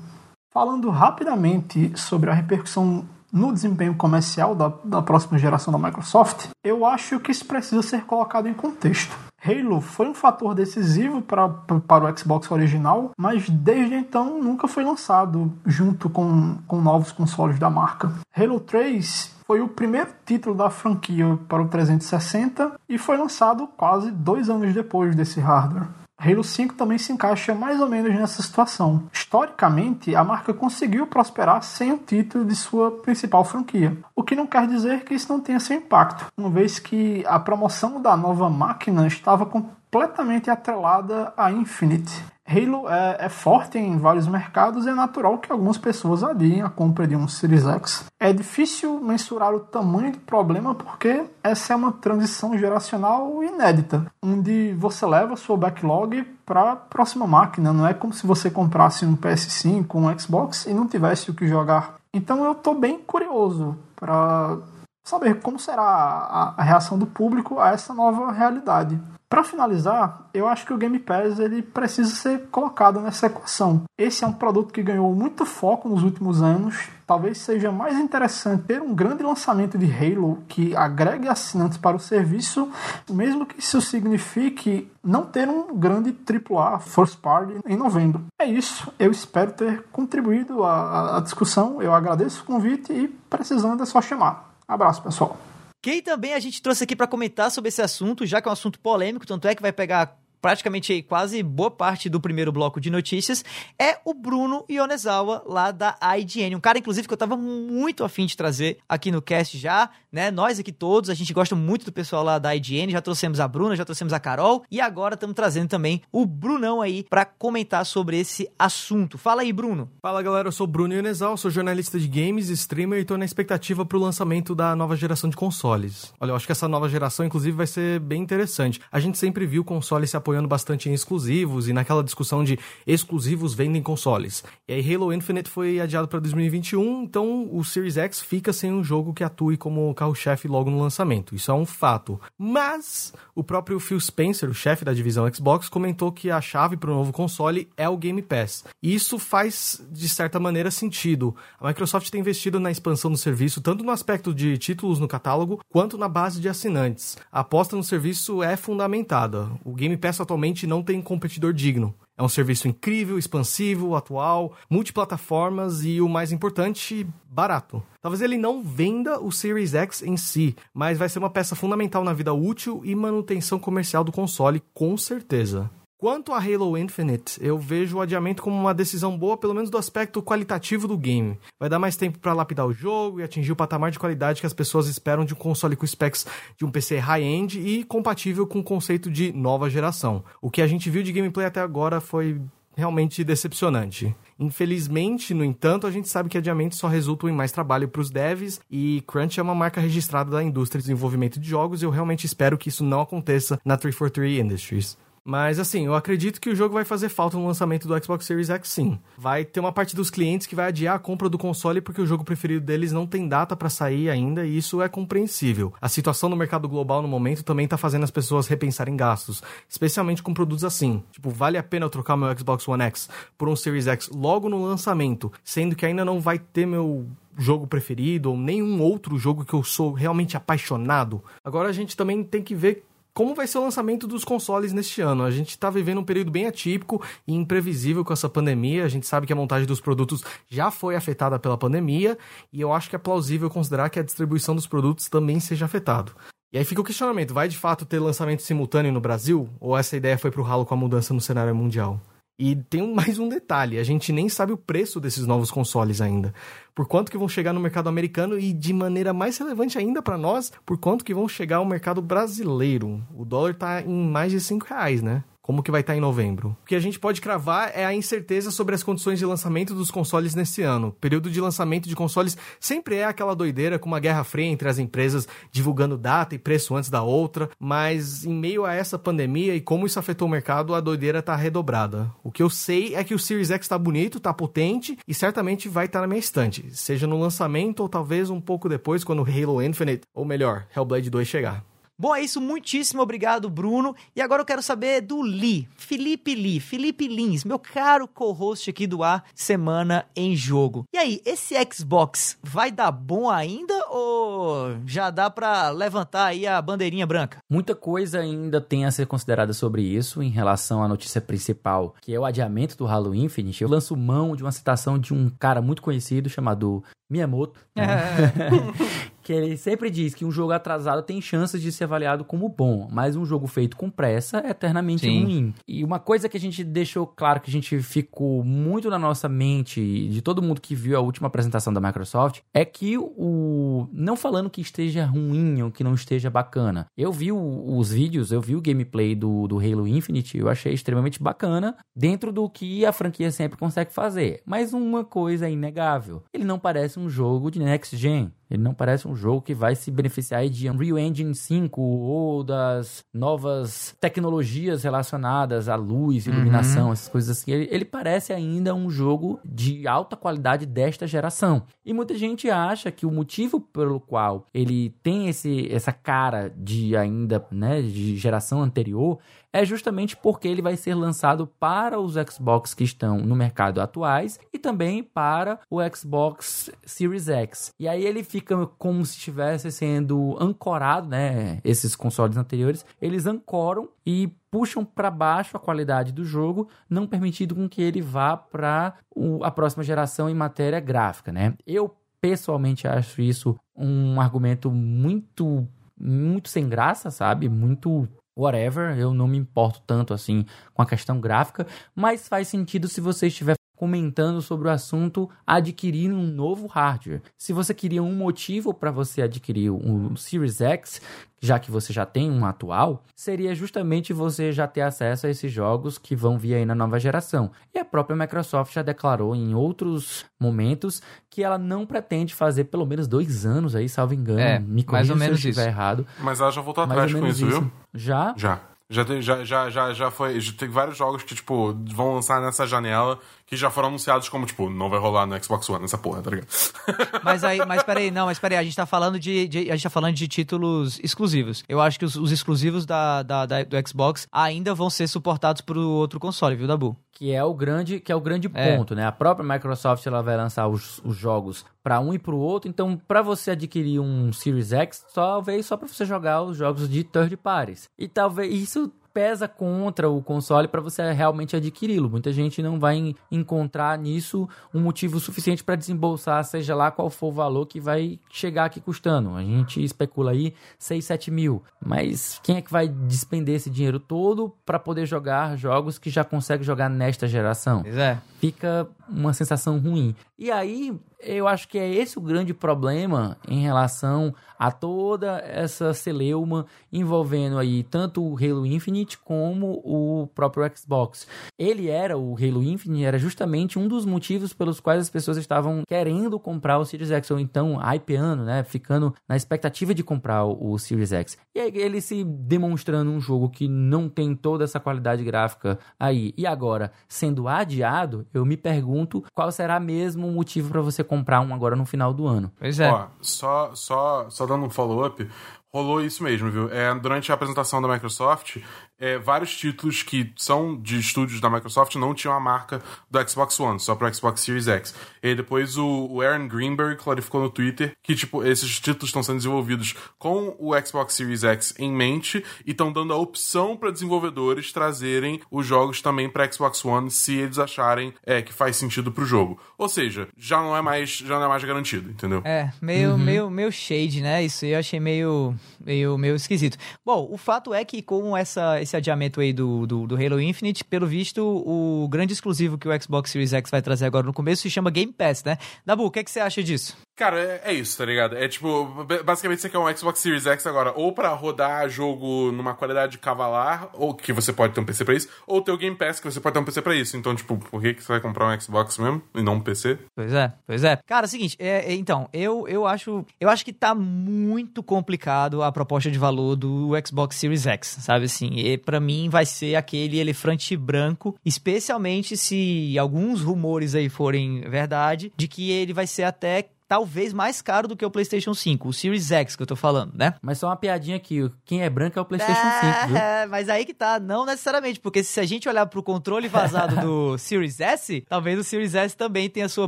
Falando rapidamente sobre a repercussão no desempenho comercial da, da próxima geração da Microsoft, eu acho que isso precisa ser colocado em contexto. Halo foi um fator decisivo para, para o Xbox original, mas desde então nunca foi lançado junto com, com novos consoles da marca. Halo 3 foi o primeiro título da franquia para o 360 e foi lançado quase dois anos depois desse hardware. Halo 5 também se encaixa mais ou menos nessa situação. Historicamente, a marca conseguiu prosperar sem o título de sua principal franquia, o que não quer dizer que isso não tenha seu impacto, uma vez que a promoção da nova máquina estava completamente atrelada a Infinite. Halo é, é, forte em vários mercados e é natural que algumas pessoas adiem a compra de um Series X. É difícil mensurar o tamanho do problema porque essa é uma transição geracional inédita, onde você leva sua backlog para a próxima máquina. Não é como se você comprasse um PS5, um Xbox e não tivesse o que jogar. Então eu estou bem curioso para saber como será a, a reação do público a essa nova realidade. Para finalizar, eu acho que o Game Pass ele precisa ser colocado nessa equação. Esse é um produto que ganhou muito foco nos últimos anos. Talvez seja mais interessante ter um grande lançamento de Halo que agregue assinantes para o serviço, mesmo que isso signifique não ter um grande AAA First Party em novembro. É isso. Eu espero ter contribuído à, à discussão. Eu agradeço o convite e precisando é só chamar. Abraço, pessoal. Quem também a gente trouxe aqui para comentar sobre esse assunto, já que é um assunto polêmico, tanto é que vai pegar praticamente quase boa parte do primeiro bloco de notícias, é o Bruno Ionezawa, lá da IGN. Um cara, inclusive, que eu tava muito afim de trazer aqui no cast já, né? Nós aqui todos, a gente gosta muito do pessoal lá da IGN, já trouxemos a Bruna, já trouxemos a Carol, e agora estamos trazendo também o Brunão aí para comentar sobre esse assunto. Fala aí, Bruno. Fala, galera, eu sou o Bruno Ionezawa, sou jornalista de games, streamer e tô na expectativa pro lançamento da nova geração de consoles. Olha, eu acho que essa nova geração, inclusive, vai ser bem interessante. A gente sempre viu consoles se apoiando bastante em exclusivos e naquela discussão de exclusivos vendem consoles. E aí Halo Infinite foi adiado para 2021, então o Series X fica sem um jogo que atue como carro-chefe logo no lançamento. Isso é um fato. Mas o próprio Phil Spencer, o chefe da divisão Xbox, comentou que a chave para o novo console é o Game Pass. E isso faz de certa maneira sentido. A Microsoft tem investido na expansão do serviço tanto no aspecto de títulos no catálogo quanto na base de assinantes. A aposta no serviço é fundamentada. O Game Pass atualmente não tem competidor digno. É um serviço incrível, expansivo, atual, multiplataformas e, o mais importante, barato. Talvez ele não venda o Series X em si, mas vai ser uma peça fundamental na vida útil e manutenção comercial do console, com certeza. Quanto a Halo Infinite, eu vejo o adiamento como uma decisão boa, pelo menos do aspecto qualitativo do game. Vai dar mais tempo para lapidar o jogo e atingir o patamar de qualidade que as pessoas esperam de um console com specs de um PC high-end e compatível com o conceito de nova geração. O que a gente viu de gameplay até agora foi realmente decepcionante. Infelizmente, no entanto, a gente sabe que adiamentos só resultam em mais trabalho para os devs e Crunch é uma marca registrada da indústria de desenvolvimento de jogos e eu realmente espero que isso não aconteça na 343 Industries. Mas assim, eu acredito que o jogo vai fazer falta no lançamento do Xbox Series X sim. Vai ter uma parte dos clientes que vai adiar a compra do console porque o jogo preferido deles não tem data para sair ainda e isso é compreensível. A situação no mercado global no momento também tá fazendo as pessoas repensarem gastos, especialmente com produtos assim. Tipo, vale a pena eu trocar meu Xbox One X por um Series X logo no lançamento, sendo que ainda não vai ter meu jogo preferido ou nenhum outro jogo que eu sou realmente apaixonado. Agora a gente também tem que ver como vai ser o lançamento dos consoles neste ano. A gente está vivendo um período bem atípico e imprevisível com essa pandemia. A gente sabe que a montagem dos produtos já foi afetada pela pandemia e eu acho que é plausível considerar que a distribuição dos produtos também seja afetado. E aí fica o questionamento: vai de fato ter lançamento simultâneo no Brasil? Ou essa ideia foi pro ralo com a mudança no cenário mundial? E tem mais um detalhe, a gente nem sabe o preço desses novos consoles ainda. Por quanto que vão chegar no mercado americano e de maneira mais relevante ainda para nós, por quanto que vão chegar ao mercado brasileiro. O dólar tá em mais de 5 reais, né? Como que vai estar em novembro? O que a gente pode cravar é a incerteza sobre as condições de lançamento dos consoles nesse ano. O período de lançamento de consoles sempre é aquela doideira com uma guerra fria entre as empresas divulgando data e preço antes da outra, mas em meio a essa pandemia e como isso afetou o mercado, a doideira tá redobrada. O que eu sei é que o Series X tá bonito, tá potente e certamente vai estar tá na minha estante, seja no lançamento ou talvez um pouco depois quando Halo Infinite, ou melhor, Hellblade 2 chegar. Bom, é isso. Muitíssimo obrigado, Bruno. E agora eu quero saber do Lee, Felipe Lee, Felipe Lins, meu caro co-host aqui do A Semana em Jogo. E aí, esse Xbox vai dar bom ainda ou já dá para levantar aí a bandeirinha branca? Muita coisa ainda tem a ser considerada sobre isso em relação à notícia principal, que é o adiamento do Halo Infinite. Eu lanço mão de uma citação de um cara muito conhecido chamado Miyamoto. que ele sempre diz que um jogo atrasado tem chances de ser avaliado como bom, mas um jogo feito com pressa é eternamente Sim. ruim. E uma coisa que a gente deixou claro que a gente ficou muito na nossa mente de todo mundo que viu a última apresentação da Microsoft é que o não falando que esteja ruim ou que não esteja bacana. Eu vi o, os vídeos, eu vi o gameplay do, do Halo Infinite, eu achei extremamente bacana dentro do que a franquia sempre consegue fazer. Mas uma coisa é inegável, ele não parece um jogo de next gen. Ele não parece um jogo que vai se beneficiar de Unreal Engine 5 ou das novas tecnologias relacionadas à luz, uhum. iluminação, uhum. essas coisas assim. Ele, ele, parece ainda um jogo de alta qualidade desta geração. E muita gente acha que o motivo pelo qual ele tem esse, essa cara de ainda, né, de geração anterior é justamente porque ele vai ser lançado para os Xbox que estão no mercado atuais e também para o Xbox Series X. E aí ele fica como se estivesse sendo ancorado, né? Esses consoles anteriores, eles ancoram e puxam para baixo a qualidade do jogo, não permitindo com que ele vá para a próxima geração em matéria gráfica, né? Eu pessoalmente acho isso um argumento muito muito sem graça, sabe? Muito whatever, eu não me importo tanto assim com a questão gráfica, mas faz sentido se você estiver comentando sobre o assunto adquirir um novo hardware. Se você queria um motivo para você adquirir um Series X, já que você já tem um atual, seria justamente você já ter acesso a esses jogos que vão vir aí na nova geração. E a própria Microsoft já declarou em outros momentos que ela não pretende fazer pelo menos dois anos aí, salvo engano. É, Me mais ou menos se eu estiver isso. errado. Mas ela já voltou atrás com isso, isso, viu? Já? Já. Já, já, já, já foi. Já tem vários jogos que, tipo, vão lançar nessa janela que já foram anunciados como, tipo, não vai rolar no Xbox One, essa porra, tá ligado? Mas aí, mas peraí, não, mas peraí, a gente tá falando de, de, a gente tá falando de títulos exclusivos. Eu acho que os, os exclusivos da, da, da, do Xbox ainda vão ser suportados pro outro console, viu, Dabu? que é o grande que é o grande é. ponto, né? A própria Microsoft ela vai lançar os, os jogos para um e para o outro, então para você adquirir um Series X, talvez só para você jogar os jogos de third parties. E talvez isso pesa contra o console para você realmente adquiri-lo. Muita gente não vai encontrar nisso um motivo suficiente para desembolsar, seja lá qual for o valor que vai chegar aqui custando. A gente especula aí 6, 7 mil. Mas quem é que vai despender esse dinheiro todo para poder jogar jogos que já consegue jogar nesta geração? Pois é. Fica uma sensação ruim. E aí, eu acho que é esse o grande problema em relação a toda essa celeuma envolvendo aí tanto o Halo Infinite como o próprio Xbox. Ele era, o Halo Infinite, era justamente um dos motivos pelos quais as pessoas estavam querendo comprar o Series X, ou então hypeando, né, ficando na expectativa de comprar o Series X. E aí ele se demonstrando um jogo que não tem toda essa qualidade gráfica aí, e agora sendo adiado, eu me pergunto qual será mesmo o motivo para você comprar um agora no final do ano. Pois é. Ó, só, só, só dando um follow-up, rolou isso mesmo, viu? É, durante a apresentação da Microsoft, é, vários títulos que são de estúdios da Microsoft não tinham a marca do Xbox One, só para Xbox Series X. E depois o, o Aaron Greenberg clarificou no Twitter que tipo esses títulos estão sendo desenvolvidos com o Xbox Series X em mente e estão dando a opção para desenvolvedores trazerem os jogos também para Xbox One se eles acharem é, que faz sentido para o jogo. Ou seja, já não é mais já não é mais garantido, entendeu? É, meio, meio, meio shade, né? Isso aí eu achei meio, meio, meio esquisito. Bom, o fato é que com essa, esse adiamento aí do, do, do Halo Infinite, pelo visto, o grande exclusivo que o Xbox Series X vai trazer agora no começo se chama Game Pass, né? Dabu, o que, é que você acha disso? Cara, é, isso, tá ligado? É tipo, basicamente você quer um Xbox Series X agora, ou pra rodar jogo numa qualidade cavalar, ou que você pode ter um PC pra isso, ou ter o Game Pass que você pode ter um PC pra isso. Então, tipo, por que, que você vai comprar um Xbox mesmo e não um PC? Pois é, pois é. Cara, é o seguinte, é, é, então, eu, eu acho eu acho que tá muito complicado a proposta de valor do Xbox Series X, sabe assim? E para mim vai ser aquele elefante branco, especialmente se alguns rumores aí forem verdade, de que ele vai ser até talvez mais caro do que o PlayStation 5, o Series X que eu tô falando, né? Mas só uma piadinha aqui. Quem é branco é o PlayStation 5, viu? É, mas aí que tá, não necessariamente, porque se a gente olhar pro controle vazado do Series S, talvez o Series S também tenha sua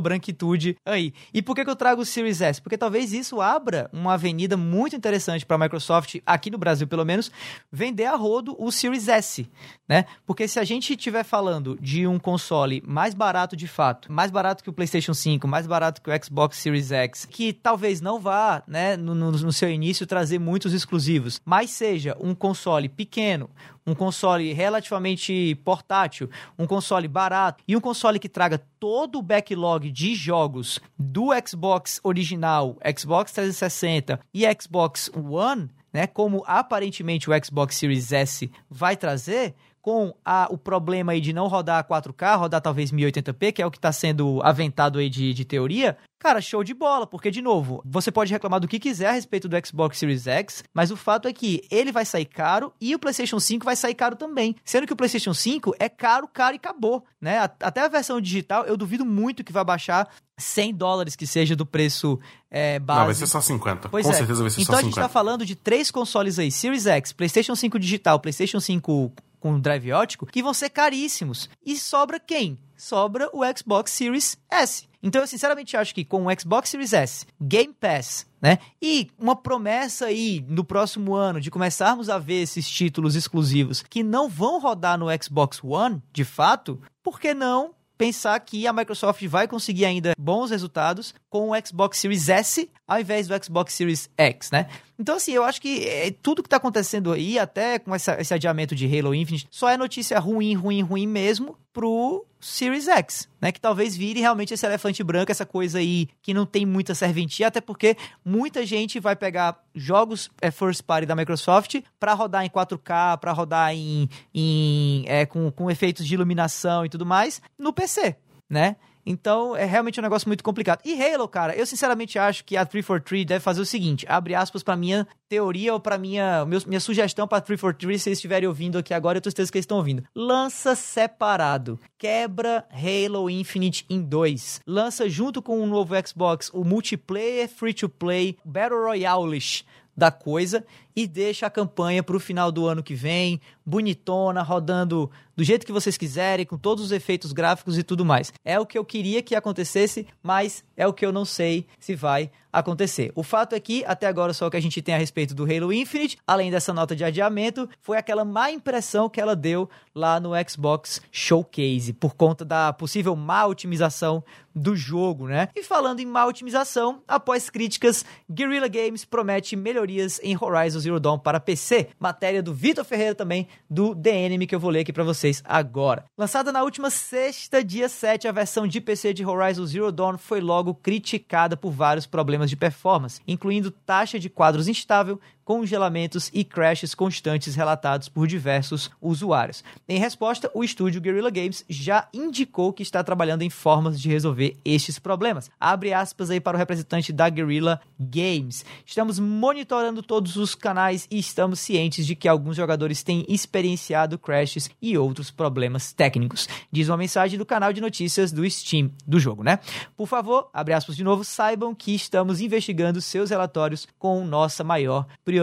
branquitude aí. E por que, que eu trago o Series S? Porque talvez isso abra uma avenida muito interessante para a Microsoft, aqui no Brasil pelo menos, vender a rodo o Series S, né? Porque se a gente estiver falando de um console mais barato de fato, mais barato que o PlayStation 5, mais barato que o Xbox Series X, que talvez não vá, né, no, no, no seu início trazer muitos exclusivos, mas seja um console pequeno, um console relativamente portátil, um console barato e um console que traga todo o backlog de jogos do Xbox original, Xbox 360 e Xbox One, né, como aparentemente o Xbox Series S vai trazer, com a, o problema aí de não rodar 4K, rodar talvez 1080p, que é o que está sendo aventado aí de, de teoria, cara, show de bola, porque, de novo, você pode reclamar do que quiser a respeito do Xbox Series X, mas o fato é que ele vai sair caro e o PlayStation 5 vai sair caro também. Sendo que o PlayStation 5 é caro, caro e acabou, né? Até a versão digital, eu duvido muito que vai baixar 100 dólares que seja do preço é, base. Não, vai ser só 50. Pois Com é. certeza vai ser então só a gente 50. tá falando de três consoles aí, Series X, PlayStation 5 digital, PlayStation 5 com drive ótico, que vão ser caríssimos. E sobra quem? Sobra o Xbox Series S. Então eu sinceramente acho que com o Xbox Series S, Game Pass, né? E uma promessa aí no próximo ano de começarmos a ver esses títulos exclusivos que não vão rodar no Xbox One, de fato, por que não pensar que a Microsoft vai conseguir ainda bons resultados com o Xbox Series S ao invés do Xbox Series X, né? Então, assim, eu acho que é, tudo que tá acontecendo aí, até com essa, esse adiamento de Halo Infinite, só é notícia ruim, ruim, ruim mesmo pro Series X, né? Que talvez vire realmente esse elefante branco, essa coisa aí que não tem muita serventia, até porque muita gente vai pegar jogos é, first party da Microsoft para rodar em 4K, para rodar em, em é, com, com efeitos de iluminação e tudo mais no PC, né? Então, é realmente um negócio muito complicado. E Halo, cara, eu sinceramente acho que a 343 deve fazer o seguinte, abre aspas pra minha teoria ou pra minha, minha sugestão pra 343, se vocês estiverem ouvindo aqui agora, eu tenho certeza que eles estão ouvindo. Lança separado. Quebra Halo Infinite em dois. Lança junto com o novo Xbox o multiplayer, free-to-play, Battle Royale da coisa e deixa a campanha pro final do ano que vem, bonitona, rodando do jeito que vocês quiserem, com todos os efeitos gráficos e tudo mais. É o que eu queria que acontecesse, mas é o que eu não sei se vai acontecer. O fato é que, até agora, só o que a gente tem a respeito do Halo Infinite, além dessa nota de adiamento, foi aquela má impressão que ela deu lá no Xbox Showcase, por conta da possível má otimização do jogo, né? E falando em má otimização, após críticas, Guerrilla Games promete melhorias em Horizon Zero Dawn para PC. Matéria do Vitor Ferreira também, do The Enemy, que eu vou ler aqui para vocês agora. Lançada na última sexta, dia 7, a versão de PC de Horizon Zero Dawn foi logo criticada por vários problemas de performance, incluindo taxa de quadros instável, congelamentos e crashes constantes relatados por diversos usuários. Em resposta, o estúdio Guerrilla Games já indicou que está trabalhando em formas de resolver estes problemas. Abre aspas aí para o representante da Guerrilla Games. Estamos monitorando todos os canais e estamos cientes de que alguns jogadores têm experienciado crashes e outros problemas técnicos. Diz uma mensagem do canal de notícias do Steam do jogo, né? Por favor, abre aspas de novo, saibam que estamos investigando seus relatórios com nossa maior prioridade,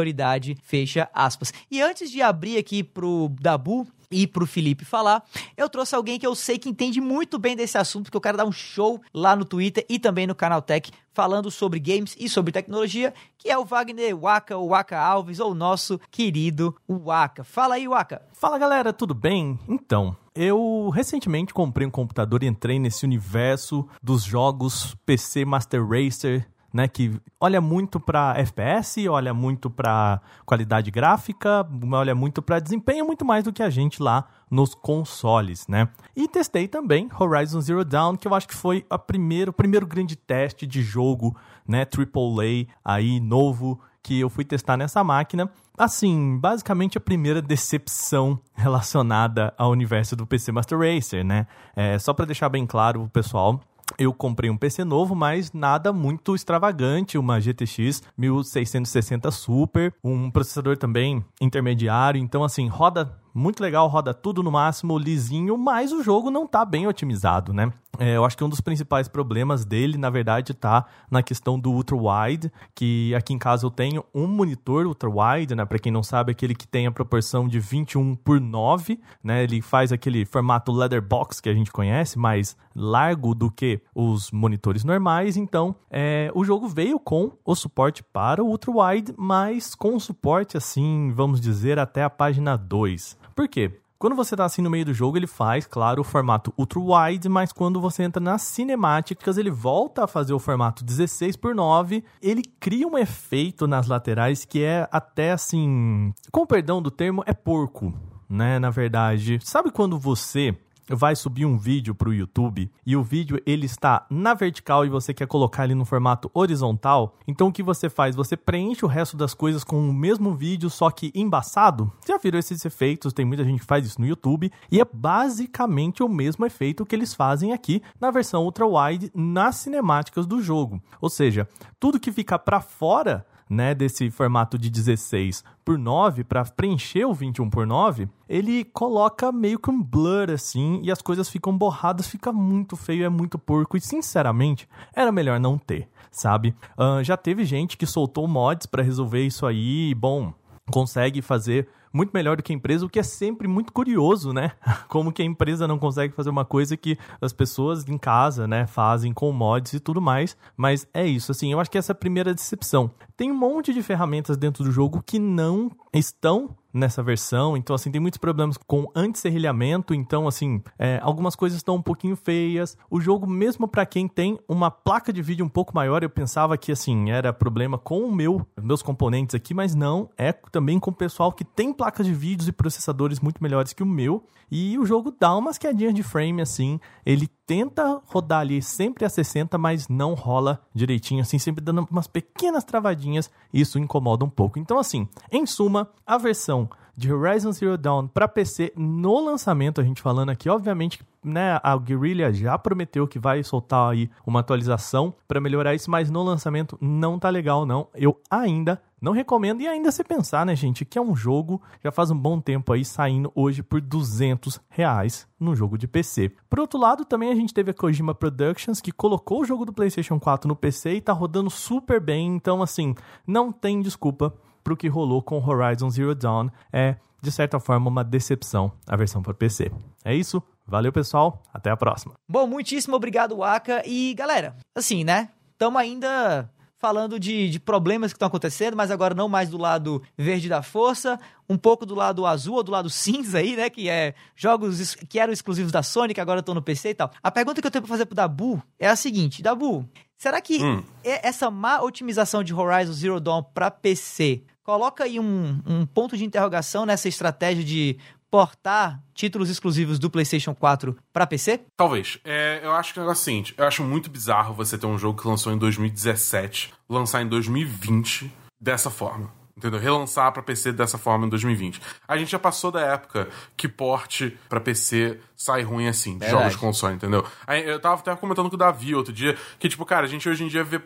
fecha aspas. E antes de abrir aqui pro Dabu e pro Felipe falar, eu trouxe alguém que eu sei que entende muito bem desse assunto, porque eu quero dar um show lá no Twitter e também no Canal Tech, falando sobre games e sobre tecnologia, que é o Wagner Waka, o Waka Alves, ou o nosso querido Waka. Fala aí, Waka. Fala galera, tudo bem? Então, eu recentemente comprei um computador e entrei nesse universo dos jogos PC Master Racer, né, que olha muito para FPS, olha muito para qualidade gráfica, olha muito para desempenho, muito mais do que a gente lá nos consoles, né? E testei também Horizon Zero Dawn, que eu acho que foi a primeiro, o primeiro grande teste de jogo, né, AAA aí novo que eu fui testar nessa máquina. Assim, basicamente a primeira decepção relacionada ao universo do PC Master Racer, né? É, só para deixar bem claro pessoal, eu comprei um PC novo, mas nada muito extravagante, uma GTX 1660 Super, um processador também intermediário, então assim, roda muito legal, roda tudo no máximo, lisinho, mas o jogo não tá bem otimizado, né? É, eu acho que um dos principais problemas dele, na verdade, tá na questão do ultra wide, que aqui em casa eu tenho um monitor ultra wide, né? Para quem não sabe, aquele que tem a proporção de 21 por 9, né? Ele faz aquele formato leather box que a gente conhece, mais largo do que os monitores normais. Então, é, o jogo veio com o suporte para o ultra wide, mas com suporte assim, vamos dizer, até a página 2. Por quê? Quando você está assim no meio do jogo, ele faz, claro, o formato ultra wide, mas quando você entra nas cinemáticas, ele volta a fazer o formato 16 por 9. Ele cria um efeito nas laterais que é até assim, com perdão do termo, é porco, né, na verdade. Sabe quando você vai subir um vídeo para o YouTube e o vídeo ele está na vertical e você quer colocar ele no formato horizontal, então o que você faz? Você preenche o resto das coisas com o mesmo vídeo, só que embaçado. Já viram esses efeitos? Tem muita gente que faz isso no YouTube e é basicamente o mesmo efeito que eles fazem aqui na versão ultra wide nas cinemáticas do jogo. Ou seja, tudo que fica para fora né, desse formato de 16 por 9 para preencher o 21 por 9, ele coloca meio que um blur assim e as coisas ficam borradas, fica muito feio, é muito porco e sinceramente era melhor não ter, sabe? Uh, já teve gente que soltou mods para resolver isso aí, e, bom, consegue fazer muito melhor do que a empresa, o que é sempre muito curioso, né? Como que a empresa não consegue fazer uma coisa que as pessoas em casa, né, fazem com mods e tudo mais. Mas é isso, assim, eu acho que essa é a primeira decepção. Tem um monte de ferramentas dentro do jogo que não estão nessa versão. Então, assim, tem muitos problemas com anti-serrilhamento. Então, assim, é, algumas coisas estão um pouquinho feias. O jogo, mesmo para quem tem uma placa de vídeo um pouco maior, eu pensava que, assim, era problema com o meu, meus componentes aqui, mas não. É também com o pessoal que tem placas de vídeos e processadores muito melhores que o meu. E o jogo dá umas quedinhas de frame, assim. Ele tenta rodar ali sempre a 60, mas não rola direitinho, assim, sempre dando umas pequenas travadinhas. Isso incomoda um pouco. Então, assim, em suma, a versão de Horizon Zero Dawn para PC no lançamento, a gente falando aqui, obviamente, né, a Guerrilla já prometeu que vai soltar aí uma atualização para melhorar isso, mas no lançamento não tá legal não. Eu ainda não recomendo e ainda se pensar, né, gente, que é um jogo já faz um bom tempo aí saindo hoje por 200 reais no jogo de PC. Por outro lado, também a gente teve a Kojima Productions que colocou o jogo do PlayStation 4 no PC e tá rodando super bem, então assim, não tem desculpa pro que rolou com Horizon Zero Dawn. É, de certa forma, uma decepção a versão para PC. É isso, valeu pessoal, até a próxima. Bom, muitíssimo obrigado, Waka. E galera, assim, né? Estamos ainda falando de, de problemas que estão acontecendo, mas agora não mais do lado verde da força, um pouco do lado azul ou do lado cinza aí, né? Que é jogos que eram exclusivos da Sony, que agora estão no PC e tal. A pergunta que eu tenho pra fazer pro Dabu é a seguinte: Dabu, será que Hum. essa má otimização de Horizon Zero Dawn pra PC coloca aí um, um ponto de interrogação nessa estratégia de portar títulos exclusivos do PlayStation 4 pra PC? Talvez. É, eu acho que é o negócio seguinte: eu acho muito bizarro você ter um jogo que lançou em 2017, lançar em 2020 dessa forma. Entendeu? Relançar pra PC dessa forma em 2020. A gente já passou da época que porte pra PC sai ruim assim, de Verdade. jogos de console, entendeu? Aí eu tava até comentando com o Davi outro dia que, tipo, cara, a gente hoje em dia vê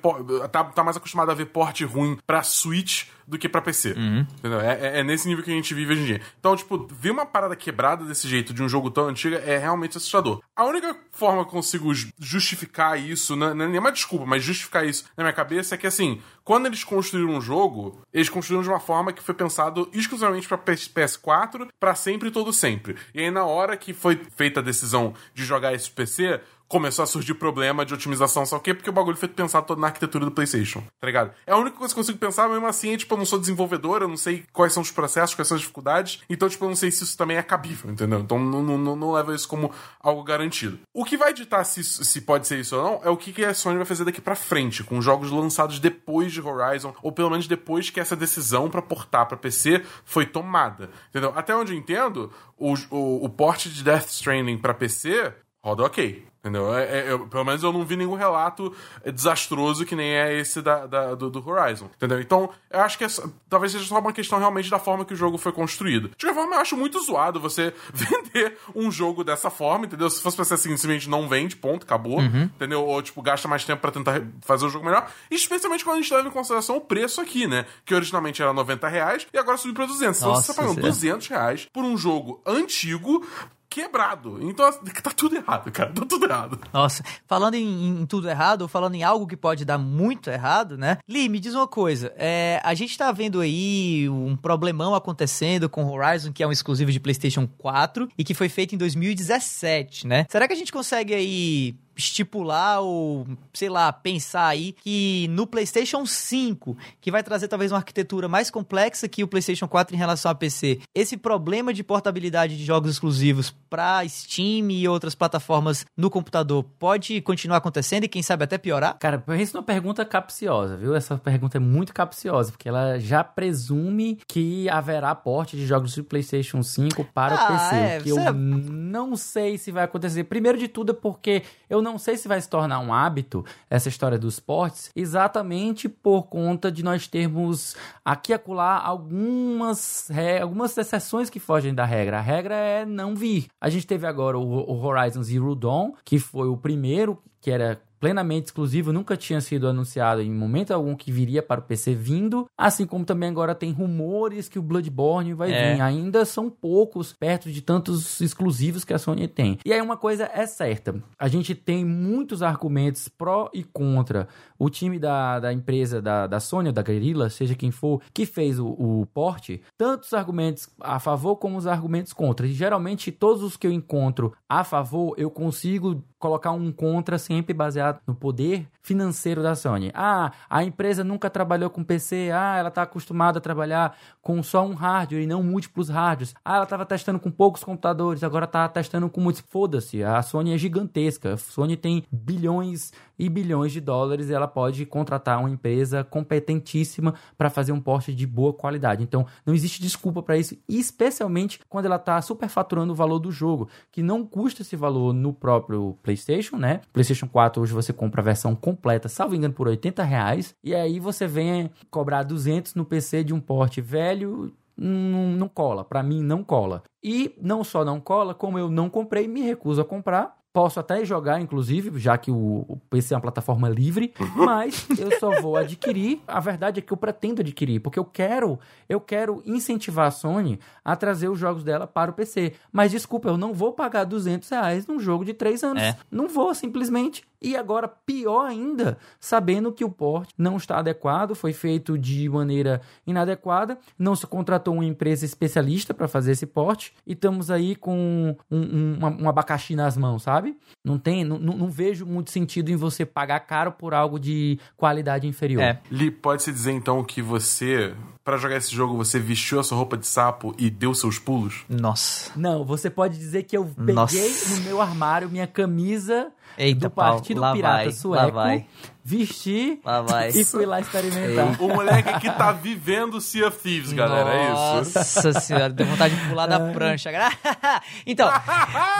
tá, tá mais acostumado a ver porte ruim pra Switch do que pra PC. Entendeu? É, é- é nesse nível que a gente vive hoje em dia. Então, tipo, ver uma parada quebrada desse jeito de um jogo tão antigo é realmente assustador. A única forma que eu consigo ju- justificar isso, não é nenhuma desculpa, mas justificar isso na minha cabeça é que, assim, quando eles construíram um jogo, eles construíram de uma forma que foi pensado exclusivamente pra PS- PS4, pra sempre e todo sempre. E aí, na hora que foi feita a decisão de jogar esse PC, começou a surgir problema de otimização, só o quê? Porque o bagulho foi pensado todo na arquitetura do PlayStation, tá ligado? É a única coisa que eu consigo pensar, mesmo assim, é, tipo, eu não sou desenvolvedor, eu não sei quais são os processos, quais são as dificuldades, então, tipo, eu não sei se isso também é cabível, entendeu? Então, não, não, não, leva isso como algo garantido. O que vai ditar se, se pode ser isso ou não é o que, a Sony vai fazer daqui pra frente, com jogos lançados depois de Horizon, ou pelo menos depois que essa decisão para portar para PC foi tomada, entendeu? Até onde eu entendo, o, o, o porte de Death Stranding para PC roda ok. Entendeu? É, é, pelo menos eu não vi nenhum relato desastroso que nem é esse da, da do, do, Horizon. Entendeu? Então, eu acho que é, talvez seja só uma questão realmente da forma que o jogo foi construído. De qualquer forma, eu acho muito zoado você vender um jogo dessa forma, entendeu? Se fosse pra ser assim, simplesmente não vende, ponto, acabou. Uhum. Entendeu? Ou, tipo, gasta mais tempo para tentar fazer o jogo melhor. Especialmente quando a gente leva em consideração o preço aqui, né? Que originalmente era 90 reais e agora subiu pra 200. Então, você tá pagando 200 reais por um jogo antigo quebrado. Então tá tudo errado, cara. Tá tudo errado. Nossa, falando em, em, tudo errado, ou falando em algo que pode dar muito errado, né? Li, me diz uma coisa. É, a gente tá vendo aí um problemão acontecendo com Horizon, que é um exclusivo de PlayStation 4 e que foi feito em 2017, né? Será que a gente consegue aí estipular ou, sei lá, pensar aí que no PlayStation 5, que vai trazer talvez uma arquitetura mais complexa que o PlayStation 4 em relação a PC, esse problema de portabilidade de jogos exclusivos para Steam e outras plataformas no computador pode continuar acontecendo e quem sabe até piorar? Cara, isso é uma pergunta capciosa, viu? Essa pergunta é muito capciosa, porque ela já presume que haverá porte de jogos de PlayStation 5 para ah, o PC, é, que eu é... não sei se vai acontecer. Primeiro de tudo é porque eu não sei se vai se tornar um hábito essa história dos portes, exatamente por conta de nós termos aqui e acolá algumas, algumas exceções que fogem da regra. A regra é não vir. A gente teve agora o, o Horizon Zero Dawn, que foi o primeiro que era plenamente exclusivo, nunca tinha sido anunciado em momento algum que viria para o PC vindo, assim como também agora tem rumores que o Bloodborne vai é. vir. Ainda são poucos perto de tantos exclusivos que a Sony tem. E aí uma coisa é certa, a gente tem muitos argumentos pró e contra. O time da, da empresa da, da Sony, da Guerrilla, seja quem for, que fez o, o porte, tantos argumentos a favor como os argumentos contra. E geralmente todos os que eu encontro a favor, eu consigo colocar um contra sempre baseado no poder financeiro da Sony. Ah, a empresa nunca trabalhou com PC. Ah, ela está acostumada a trabalhar com só um hardware e não múltiplos hardwares. Ah, ela estava testando com poucos computadores, agora está testando com muitos. Foda-se, a Sony é gigantesca. A Sony tem bilhões e bilhões de dólares ela pode contratar uma empresa competentíssima para fazer um porte de boa qualidade. Então, não existe desculpa para isso, especialmente quando ela está superfaturando o valor do jogo, que não custa esse valor no próprio PlayStation, né? PlayStation 4 hoje você compra a versão completa, salvo engano, por 80 reais, e aí você vem cobrar 200 no PC de um porte velho não, não cola. Para mim, não cola. E não só não cola, como eu não comprei, me recuso a comprar. Posso até jogar, inclusive, já que o, o PC é uma plataforma livre, mas eu só vou adquirir. A verdade é que eu pretendo adquirir, porque eu quero, eu quero incentivar a Sony a trazer os jogos dela para o PC. Mas desculpa, eu não vou pagar 200 reais num jogo de 3 anos. É. Não vou, simplesmente. E agora, pior ainda, sabendo que o porte não está adequado, foi feito de maneira inadequada, não se contratou uma empresa especialista para fazer esse porte, e estamos aí com um, um, um, abacaxi nas mãos, sabe? Não tem, não, não, vejo muito sentido em você pagar caro por algo de qualidade inferior. É. Li, pode-se dizer então que você, para jogar esse jogo, você vestiu a sua roupa de sapo e deu seus pulos? Nossa. Não, você pode dizer que eu peguei Nossa. no meu armário minha camisa Eita, do Partido Paulo, Pirata vai, Sueco vesti e fui lá experimentar. O moleque que tá vivendo Sea of Thieves, galera, é isso. Nossa senhora, deu vontade de pular da prancha. então,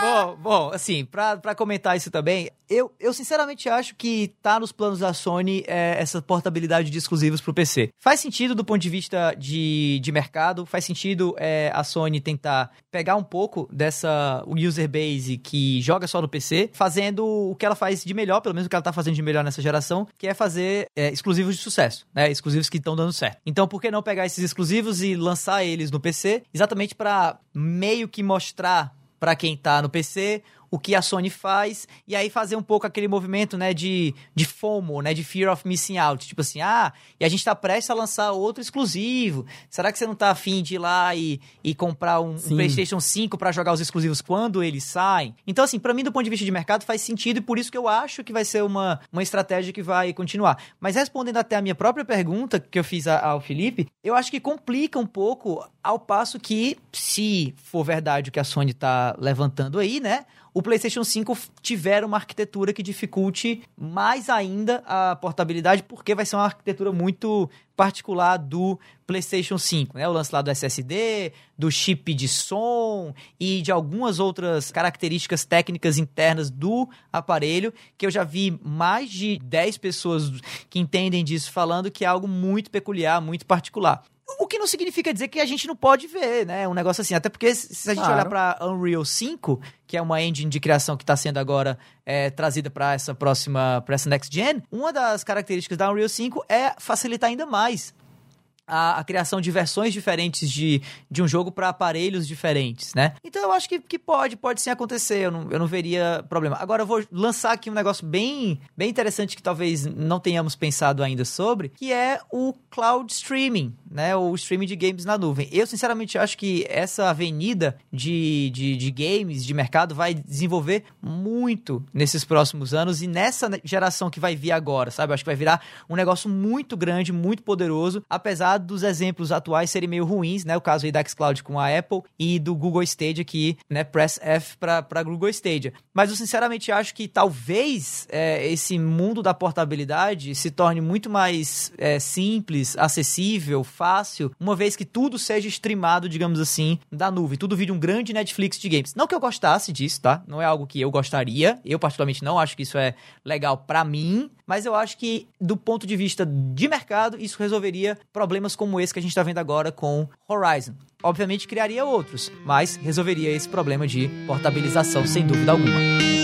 bom, bom, assim, pra, pra comentar isso também, eu, eu sinceramente acho que tá nos planos da Sony é, essa portabilidade de exclusivos pro PC. Faz sentido do ponto de vista de, de mercado, faz sentido é, a Sony tentar pegar um pouco dessa user base que joga só no PC, fazendo o que ela faz de melhor, pelo menos o que ela tá fazendo de melhor nessa geração que é fazer é, exclusivos de sucesso, né? Exclusivos que estão dando certo. Então, por que não pegar esses exclusivos e lançar eles no PC, exatamente para meio que mostrar para quem tá no PC o que a Sony faz, e aí fazer um pouco aquele movimento, né, de, de FOMO, né, de Fear of Missing Out. Tipo assim, ah, e a gente tá prestes a lançar outro exclusivo. Será que você não tá afim de ir lá e, e comprar um, um. PlayStation 5 para jogar os exclusivos quando eles saem? Então, assim, para mim, do ponto de vista de mercado, faz sentido e por isso que eu acho que vai ser uma, uma estratégia que vai continuar. Mas respondendo até a minha própria pergunta que eu fiz a- ao Felipe, eu acho que complica um pouco ao passo que, se for verdade o que a Sony tá levantando aí, né? O PlayStation 5 tiver uma arquitetura que dificulte mais ainda a portabilidade, porque vai ser uma arquitetura muito particular do PlayStation 5, né? O lance lá do SSD, do chip de som e de algumas outras características técnicas internas do aparelho, que eu já vi mais de 10 pessoas que entendem disso falando que é algo muito peculiar, muito particular. O que não significa dizer que a gente não pode ver, né? Um negócio assim. Até porque se a gente Claro. olhar para Unreal 5, que é uma engine de criação que está sendo agora é, trazida para essa próxima, para essa next gen, uma das características da Unreal 5 é facilitar ainda mais a, a criação de versões diferentes de, de um jogo para aparelhos diferentes, né? Então eu acho que, que pode, pode sim acontecer, eu não, eu não veria problema. Agora eu vou lançar aqui um negócio bem, bem interessante que talvez não tenhamos pensado ainda sobre, que é o cloud streaming, né? O streaming de games na nuvem. Eu sinceramente acho que essa avenida de, de, de games, de mercado, vai desenvolver muito nesses próximos anos e nessa geração que vai vir agora, sabe? Eu acho que vai virar um negócio muito grande, muito poderoso, apesar dos exemplos atuais serem meio ruins, né? O caso aí da xCloud com a Apple e do Google Stadia que, né, press F para para Google Stadia. Mas eu sinceramente acho que talvez é, esse mundo da portabilidade se torne muito mais é, simples, acessível, fácil, uma vez que tudo seja streamado, digamos assim, da nuvem. Tudo vire um grande Netflix de games. Não que eu gostasse disso, tá? Não é algo que eu gostaria. Eu, particularmente, não acho que isso é legal pra mim. Mas eu acho que, do ponto de vista de mercado, isso resolveria problemas como esse que a gente tá vendo agora com Horizon. Obviamente criaria outros, mas resolveria esse problema de portabilização, sem dúvida alguma.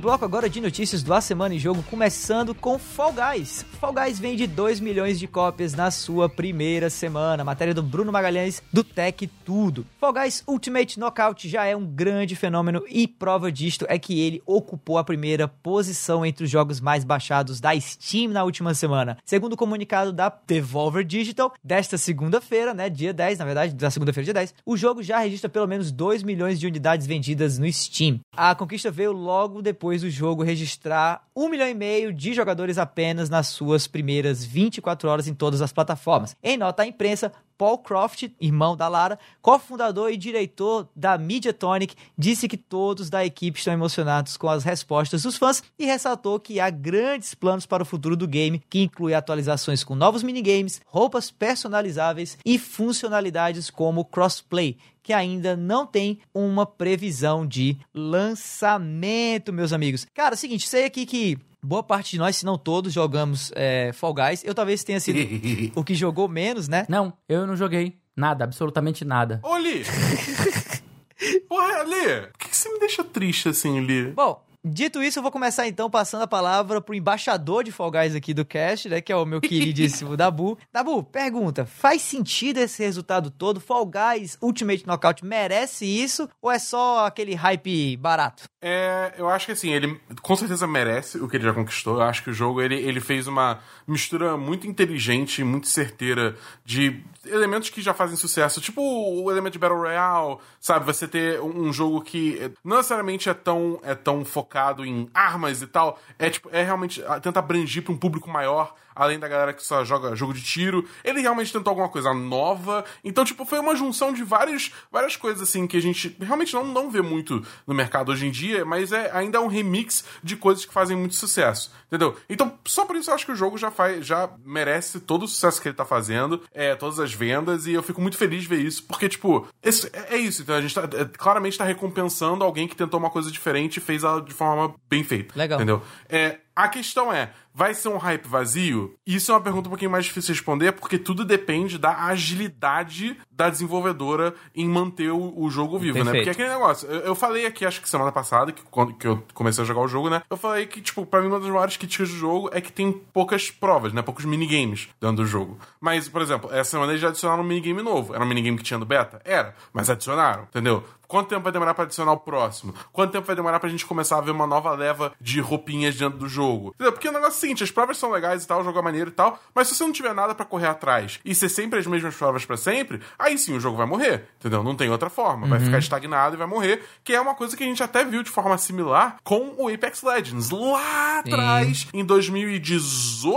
Bloco agora de notícias do A Semana em Jogo, começando com Fall Guys. Fall Guys vende 2 milhões de cópias na sua primeira semana. Matéria do Bruno Magalhães, do Tech Tudo. Fall Guys Ultimate Knockout já é um grande fenômeno e prova disto é que ele ocupou a primeira posição entre os jogos mais baixados da Steam na última semana. Segundo o comunicado da Devolver Digital, desta segunda-feira, né, dia 10, na verdade, da segunda-feira, dia 10, o jogo já registra pelo menos 2 milhões de unidades vendidas no Steam. A conquista veio logo depois do jogo registrar 1 milhão e meio de jogadores apenas nas suas primeiras 24 horas em todas as plataformas. Em nota à imprensa, Paul Croft, irmão da Lara, cofundador e diretor da Mediatonic, disse que todos da equipe estão emocionados com as respostas dos fãs e ressaltou que há grandes planos para o futuro do game, que inclui atualizações com novos minigames, roupas personalizáveis e funcionalidades como crossplay, que ainda não tem uma previsão de lançamento, meus amigos. Cara, é o seguinte, sei aqui que boa parte de nós, se não todos, jogamos é, Fall Guys. Eu talvez tenha sido o que jogou menos, né? Não, eu não joguei nada, absolutamente nada. Ô, Li! Porra, Li! Por que, que você me deixa triste assim, Li? Bom, dito isso, eu vou começar então passando a palavra pro embaixador de Fall Guys aqui do cast, né? Que é o meu queridíssimo Dabu. Dabu, pergunta: faz sentido esse resultado todo? Fall Guys Ultimate Knockout merece isso? Ou é só aquele hype barato? É, eu acho que assim, ele com certeza merece o que ele já conquistou. Eu acho que o jogo ele, ele fez uma mistura muito inteligente, muito certeira de elementos que já fazem sucesso, tipo o elemento de Battle Royale, sabe? Você ter um jogo que não necessariamente é tão, é tão focado em armas e tal, é tipo, é realmente tenta abranger para um público maior, além da galera que só joga jogo de tiro. Ele realmente tentou alguma coisa nova. Então, tipo, foi uma junção de várias, várias coisas assim que a gente realmente não, não vê muito no mercado hoje em dia, mas é ainda é um remix de coisas que fazem muito sucesso. Entendeu? Então, só por isso eu acho que o jogo já faz, já merece todo o sucesso que ele tá fazendo, é, todas as vendas, e eu fico muito feliz de ver isso, porque, tipo, esse- é, é isso. Então, a gente tá, é, claramente tá recompensando alguém que tentou uma coisa diferente e fez ela de forma bem feita. Legal. Entendeu? É, A questão é, vai ser um hype vazio? Isso é uma pergunta um pouquinho mais difícil de responder, porque tudo depende da agilidade da desenvolvedora em manter o, o jogo vivo, né? Perfeito. Porque aquele negócio, eu, eu falei aqui, acho que semana passada, que, quando, que eu comecei a jogar o jogo, né? Eu falei que, tipo, pra mim uma das maiores críticas do jogo é que tem poucas provas, né? Poucos minigames dentro do jogo. Mas, por exemplo, essa semana eles já adicionaram um minigame novo. Era um minigame que tinha no beta? Era, mas adicionaram, entendeu? Quanto tempo vai demorar pra adicionar o próximo? Quanto tempo vai demorar pra gente começar a ver uma nova leva de roupinhas dentro do jogo? Entendeu? Porque o negócio é o seguinte, as provas são legais e tal, o jogo é maneiro e tal, mas se você não tiver nada pra correr atrás e ser sempre as mesmas provas pra sempre, aí sim o jogo vai morrer, entendeu? Não tem outra forma. Vai ficar estagnado e vai morrer, que é uma coisa que a gente até viu de forma similar com o Apex Legends. Lá atrás, em 2018...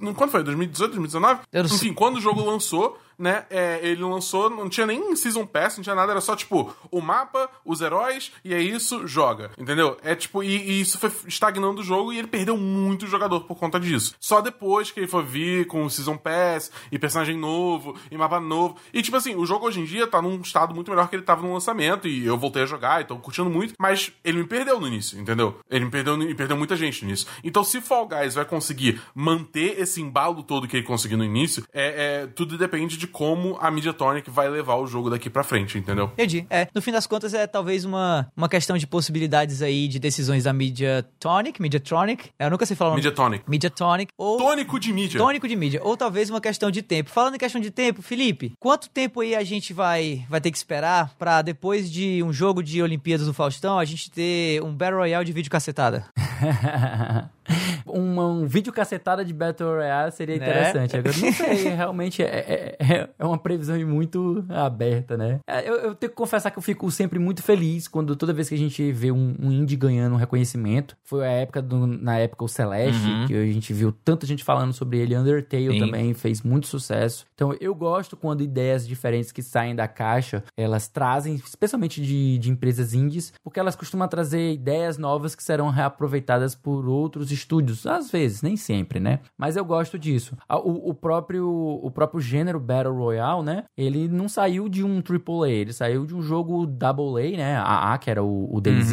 não- Quando foi? 2018, 2019? Eu não sei. Enfim, quando o jogo lançou, né? é, ele lançou, não tinha nem Season Pass, não tinha nada, era só tipo o mapa, os heróis, e é isso, joga. Entendeu? É tipo, e, e isso foi estagnando o jogo e ele perdeu muito jogador por conta disso. Só depois que ele foi vir com o Season Pass e personagem novo e mapa novo. E tipo assim, o jogo hoje em dia tá num estado muito melhor que ele tava no lançamento e eu voltei a jogar e tô curtindo muito, mas ele me perdeu no início, entendeu? Ele me perdeu perdeu muita gente início. Então, se Fall Guys vai conseguir manter esse embalo todo que ele conseguiu no início, é, é, tudo depende de como a Mediatonic vai levar o jogo daqui pra frente, entendeu? Entendi. É, no fim das contas é talvez uma, uma questão de possibilidades aí de decisões da Mediatonic, Mediatronic. É, Eu nunca sei falar o nome. Mediatonic. Mediatonic. Ou Tônico de mídia. tônico de mídia. Ou talvez uma questão de tempo. Falando em questão de tempo, Felipe, quanto tempo aí a gente vai, vai ter que esperar pra depois de um jogo de Olimpíadas do Faustão, a gente ter um Battle Royale de vídeo cacetada? um, um vídeo cacetada de Battle Royale seria Né? interessante. Agora, não sei, realmente é, é, é- é uma previsão muito aberta, né? É, Eu, eu tenho que confessar que eu fico sempre muito feliz quando toda vez que a gente vê um, um indie ganhando um reconhecimento. Foi a época do, na época o Celeste, Uhum. que a gente viu tanta gente falando sobre ele. Undertale Sim. também fez muito sucesso. Então eu gosto quando ideias diferentes que saem da caixa, elas trazem, especialmente de, de empresas indies, porque elas costumam trazer ideias novas que serão reaproveitadas por outros estúdios. Às vezes, nem sempre, né? Mas eu gosto disso. A- O, o próprio, o próprio gênero Battle Royale, né? Ele não saiu de um AAA, ele saiu de um jogo AA, né? AA, que era o, o DayZ.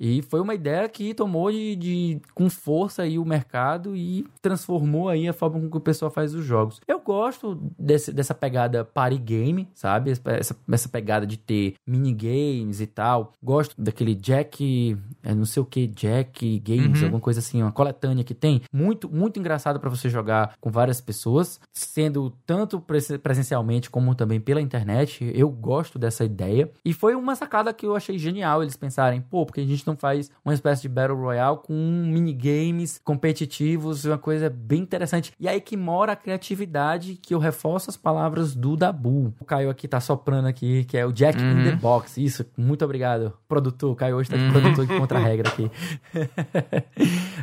E foi uma ideia que tomou de, de- com força aí o mercado e transformou aí a forma com que o pessoal faz os jogos. Eu gosto desse- dessa pegada party game, sabe? Essa, essa pegada de ter minigames e tal. Gosto daquele Jack, é, não sei o que, Jack Games, alguma coisa assim, uma coletânea que tem. Muito, muito engraçado pra você jogar com várias pessoas, sendo tanto presen- presencialmente como também pela internet. Eu gosto dessa ideia. E foi uma sacada que eu achei genial eles pensarem, pô, porque a gente faz uma espécie de Battle Royale com minigames competitivos, uma coisa bem interessante. E aí que mora a criatividade que eu reforço as palavras do Dabu. O Caio aqui tá soprando aqui, que é o Jack in the Box. Isso, muito obrigado, produtor. O Caio hoje tá de produtor de contra-regra aqui.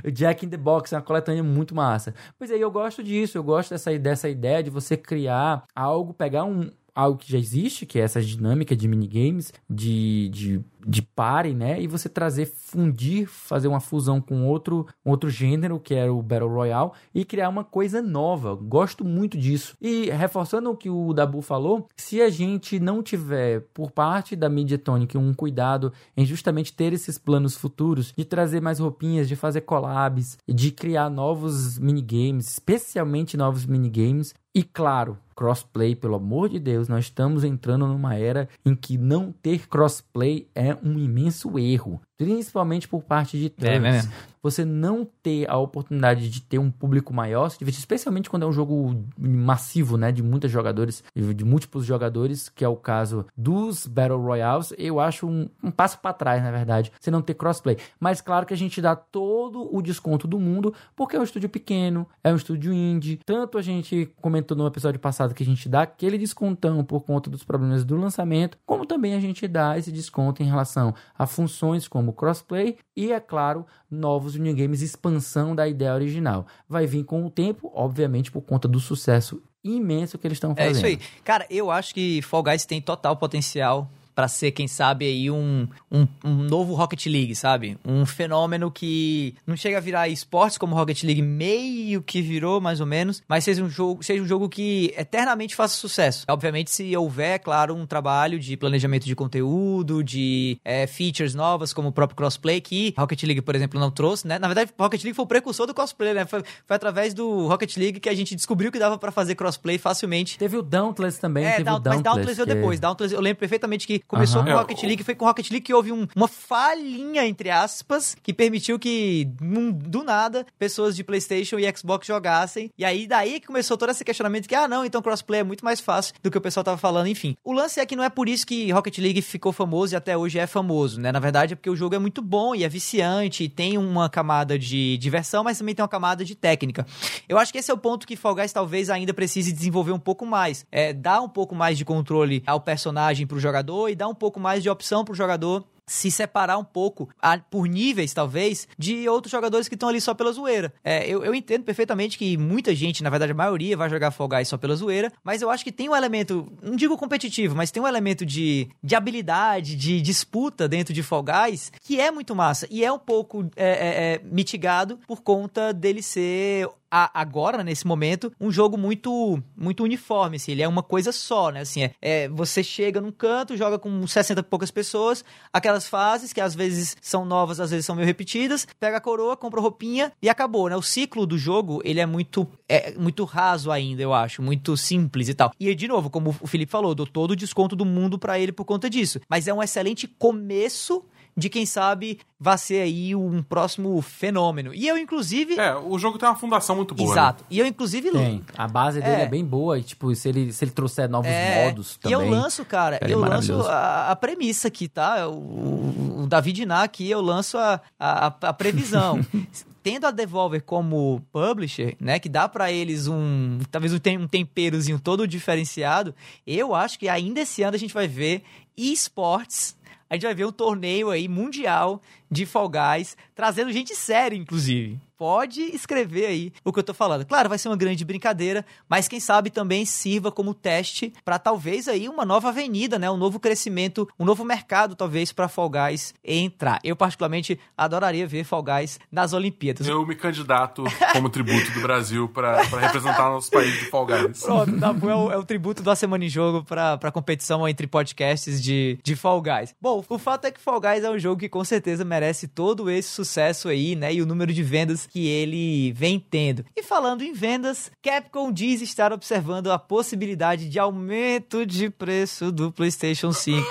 o Jack in the Box é uma coletânea muito massa. Pois aí eu gosto disso, eu gosto dessa, dessa ideia de você criar algo, pegar um algo que já existe, que é essa dinâmica de minigames, de, de, de pare, né? E você trazer, fundir, fazer uma fusão com outro, outro gênero, que era o Battle Royale, e criar uma coisa nova. Gosto muito disso. E reforçando o que o Dabu falou, se a gente não tiver, por parte da Mediatonic, um cuidado em justamente ter esses planos futuros, de trazer mais roupinhas, de fazer collabs, de criar novos minigames, especialmente novos minigames, e claro, crossplay, pelo amor de Deus, nós estamos entrando numa era em que não ter crossplay é um imenso erro, principalmente por parte de É trans. mesmo. Você não ter a oportunidade de ter um público maior, especialmente quando é um jogo massivo, né, de muitos jogadores, de múltiplos jogadores, que é o caso dos Battle Royales, eu acho um, um passo para trás, na verdade, você não ter crossplay. Mas claro que a gente dá todo o desconto do mundo, porque é um estúdio pequeno, é um estúdio indie. Tanto a gente comentou no episódio passado que a gente dá aquele descontão por conta dos problemas do lançamento, como também a gente dá esse desconto em relação a funções como crossplay e, é claro, novos minigames, expansão da ideia original. Vai vir com o tempo, obviamente, por conta do sucesso imenso que eles estão É fazendo. isso aí. Cara, eu acho que Fall Guys tem total potencial para ser, quem sabe, aí um, um, um, novo Rocket League, sabe? Um fenômeno que não chega a virar esportes como Rocket League meio que virou, mais ou menos, mas seja um jogo, seja um jogo que eternamente faça sucesso. Obviamente, se houver, claro, um trabalho de planejamento de conteúdo, de é, features novas, como o próprio crossplay, que Rocket League, por exemplo, não trouxe, né? Na verdade, Rocket League foi o precursor do crossplay, né? Foi, foi através do Rocket League que a gente descobriu que dava para fazer crossplay facilmente. Teve o Dauntless também, é, teve Daunt, o Dauntless. Mas Dauntless que... depois. Dauntless, eu lembro perfeitamente que começou com Rocket League, foi com Rocket League que houve um- uma falhinha, entre aspas, que permitiu que, do nada, pessoas de PlayStation e Xbox jogassem. E aí, daí que começou todo esse questionamento que, ah, não, então crossplay é muito mais fácil do que o pessoal tava falando, enfim. O lance é que não é por isso que Rocket League ficou famoso e até hoje é famoso, né? Na verdade, é porque o jogo é muito bom e é viciante, e tem uma camada de diversão, mas também tem uma camada de técnica. Eu acho que esse é o ponto que Fall Guys talvez ainda precise desenvolver um pouco mais. É dar um pouco mais de controle ao personagem pro jogador e dar um pouco mais de opção pro jogador se separar um pouco, por níveis talvez, de outros jogadores que estão ali só pela zoeira. É, eu, eu entendo perfeitamente que muita gente, na verdade a maioria, vai jogar Fall Guys só pela zoeira, mas eu acho que tem um elemento, não digo competitivo, mas tem um elemento de, de habilidade, de disputa dentro de Fall Guys que é muito massa e é um pouco é, é, é, mitigado por conta dele ser a- agora, nesse momento, um jogo muito muito uniforme, assim, ele é uma coisa só, né, assim, é, é, você chega num canto, joga com 60 e poucas pessoas, aquelas fases que às vezes são novas, às vezes são meio repetidas, pega a coroa, compra roupinha e acabou, né, o ciclo do jogo, ele é muito é muito raso ainda, eu acho, muito simples e tal. E de novo, como o Felipe falou, dou todo o desconto do mundo pra ele por conta disso, mas é um excelente começo de quem sabe vai ser aí um próximo fenômeno. E eu, inclusive. É, o jogo tem uma fundação muito boa. né? Exato. E eu, inclusive, Tem. A base dele É. é, bem boa e, tipo, se ele, se ele trouxer novos É, modos E também... eu lanço, cara, eu lanço a, a premissa aqui, tá? O, o David Diná aqui, eu lanço a, a, a previsão. Tendo a Devolver como publisher, né, que dá pra eles um, talvez um, um temperozinho todo diferenciado, eu acho que ainda esse ano a gente vai ver esportes, a gente vai ver um torneio aí mundial de Fall Guys, trazendo gente séria, inclusive. Pode escrever aí o que eu tô falando. Claro, vai ser uma grande brincadeira, mas quem sabe também sirva como teste para talvez aí uma nova avenida, né? Um novo crescimento, um novo mercado talvez para Fall Guys entrar. Eu particularmente adoraria ver Fall Guys nas Olimpíadas. Eu me candidato como tributo do Brasil pra, pra representar nosso país de Fall Guys. Pronto, Dabu é o, é o tributo da Semana em Jogo pra, pra competição entre podcasts de, de Fall Guys. Bom, o fato é que Fall Guys é um jogo que com certeza merece todo esse sucesso aí, né? E o número de vendas que ele vem tendo. E falando em vendas, Capcom diz estar observando a possibilidade de aumento de preço do PlayStation 5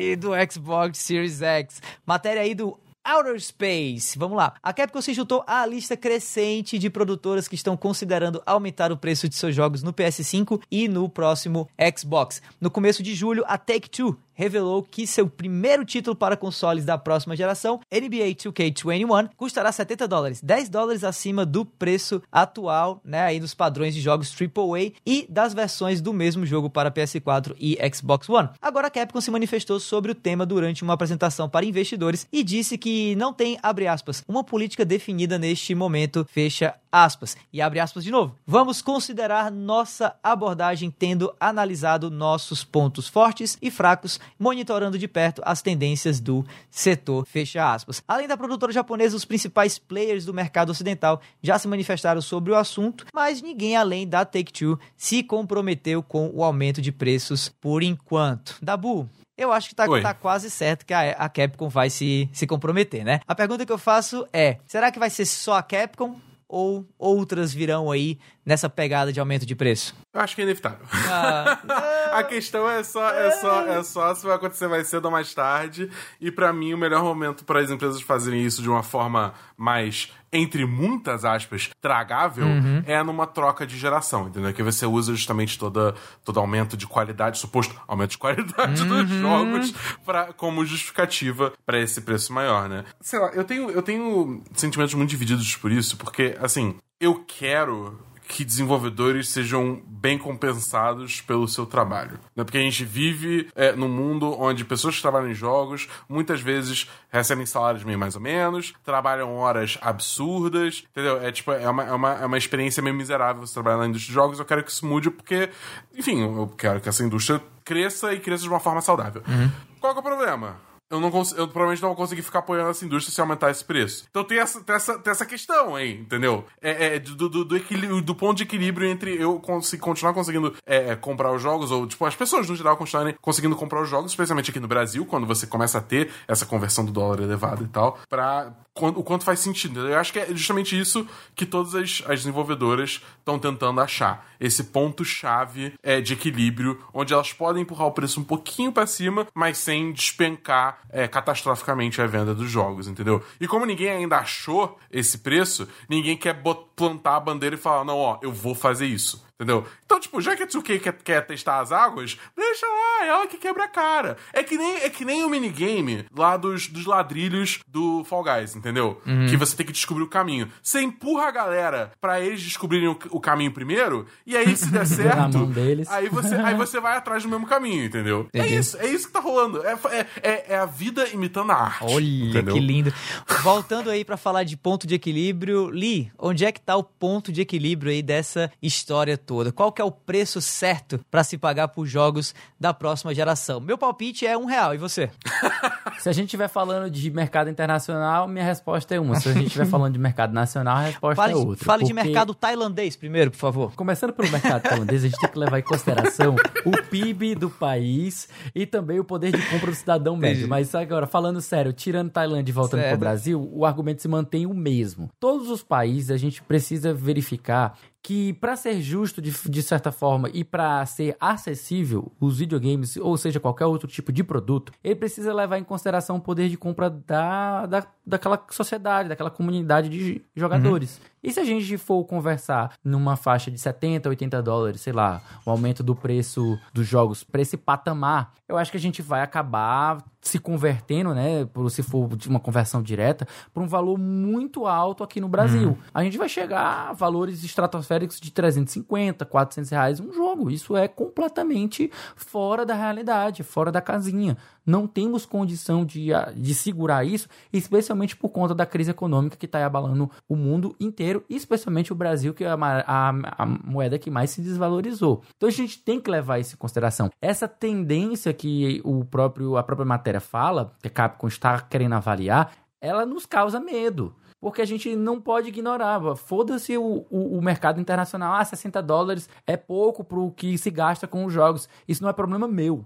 e do Xbox Series X. Matéria aí do Outer Space. Vamos lá. A Capcom se juntou à lista crescente de produtoras que estão considerando aumentar o preço de seus jogos no PS5 e no próximo Xbox. No começo de julho, a Take-Two revelou que seu primeiro título para consoles da próxima geração, NBA 2K21, custará 70 dólares, 10 dólares acima do preço atual, né, aí dos padrões de jogos AAA e das versões do mesmo jogo para PS4 e Xbox One. Agora a Capcom se manifestou sobre o tema durante uma apresentação para investidores e disse que não tem, abre aspas, uma política definida neste momento, fecha aspas. E abre aspas de novo. Vamos considerar nossa abordagem tendo analisado nossos pontos fortes e fracos, monitorando de perto as tendências do setor, fecha aspas. Além da produtora japonesa, os principais players do mercado ocidental já se manifestaram sobre o assunto, mas ninguém além da Take-Two se comprometeu com o aumento de preços por enquanto. Dabu, eu acho que tá, tá quase certo que a, a Capcom vai se, se comprometer, né? A pergunta que eu faço é: será que vai ser só a Capcom ou outras virão aí nessa pegada de aumento de preço? Eu acho que é inevitável. Ah, A questão é só, é só, é só se vai acontecer mais cedo ou mais tarde. E pra mim, o melhor momento para as empresas fazerem isso de uma forma mais, entre muitas aspas, tragável, é numa troca de geração, entendeu? Que você usa justamente toda, todo aumento de qualidade, suposto aumento de qualidade dos jogos, pra, como justificativa pra esse preço maior, né? Sei lá, eu tenho, eu tenho sentimentos muito divididos por isso, porque, assim, eu quero que desenvolvedores sejam bem compensados pelo seu trabalho. Né? Porque a gente vive é, num mundo onde pessoas que trabalham em jogos muitas vezes recebem salários meio mais ou menos, trabalham horas absurdas, entendeu? É tipo, é uma, é uma, é uma experiência meio miserável você trabalhar na indústria de jogos. Eu quero que isso mude porque, enfim, eu quero que essa indústria cresça e cresça de uma forma saudável. Qual que é o problema? Eu, não cons- eu provavelmente não vou conseguir ficar apoiando essa indústria se aumentar esse preço. Então tem essa, tem essa, tem essa questão aí, entendeu? É, é do, do, do, equilíbrio, do ponto de equilíbrio entre eu consi- continuar conseguindo é, é, comprar os jogos, ou tipo, as pessoas no geral continuarem conseguindo comprar os jogos, especialmente aqui no Brasil, quando você começa a ter essa conversão do dólar elevado e tal, pra o quanto faz sentido. Eu acho que é justamente isso que todas as, as desenvolvedoras estão tentando achar. Esse ponto-chave é, de equilíbrio, onde elas podem empurrar o preço um pouquinho pra cima, mas sem despencar é, catastroficamente a venda dos jogos, entendeu? E como ninguém ainda achou esse preço, ninguém quer plantar a bandeira e falar, não, ó, eu vou fazer isso. Entendeu? Então, tipo, já que a 2K quer, quer testar as águas, deixa lá, é ela que quebra a cara. É que nem, é que nem o minigame lá dos, dos ladrilhos do Fall Guys, entendeu? Que você tem que descobrir o caminho. Você empurra a galera pra eles descobrirem o, o caminho primeiro, e aí se der certo, aí você, aí você vai atrás do mesmo caminho, entendeu? É Entendi. isso, é isso que tá rolando. É, é, é, é a vida imitando a arte. Olha, entendeu? que lindo. Voltando aí pra falar de ponto de equilíbrio, Lee, onde é que tá o ponto de equilíbrio aí dessa história toda? Qual que é o preço certo pra se pagar por jogos da próxima geração? Meu palpite é um real, e você? Se a gente estiver falando de mercado internacional, minha resposta é uma. Se a gente estiver falando de mercado nacional, a resposta Fale, é outra. fale de Porque- mercado tailandês primeiro, por favor. Começando pelo mercado tailandês, a gente tem que levar em consideração o PIB do país e também o poder de compra do cidadão médio. Mas agora, falando sério, tirando Tailândia e voltando para o Brasil, o argumento se mantém o mesmo. Todos os países a gente precisa verificar que para ser justo de, de certa forma e para ser acessível os videogames, ou seja, qualquer outro tipo de produto, ele precisa levar em consideração o poder de compra da, da, daquela sociedade, daquela comunidade de jogadores. E se a gente for conversar numa faixa de 70, 80 dólares, sei lá, o aumento do preço dos jogos para esse patamar, eu acho que a gente vai acabar se convertendo, né, por, se for de uma conversão direta, para um valor muito alto aqui no Brasil. A gente vai chegar a valores estratosféricos de 350, 400 reais um jogo. Isso é completamente fora da realidade, fora da casinha. Não temos condição de, de segurar isso, especialmente por conta da crise econômica que está abalando o mundo inteiro, especialmente o Brasil, que é a, a- a moeda que mais se desvalorizou. Então a gente tem que levar isso em consideração. Essa tendência que o próprio, a própria matéria fala, que a Capcom está querendo avaliar, ela nos causa medo. Porque a gente não pode ignorar. Foda-se o, o, o mercado internacional. Ah, 60 dólares é pouco pro que se gasta com os jogos. Isso não é problema meu.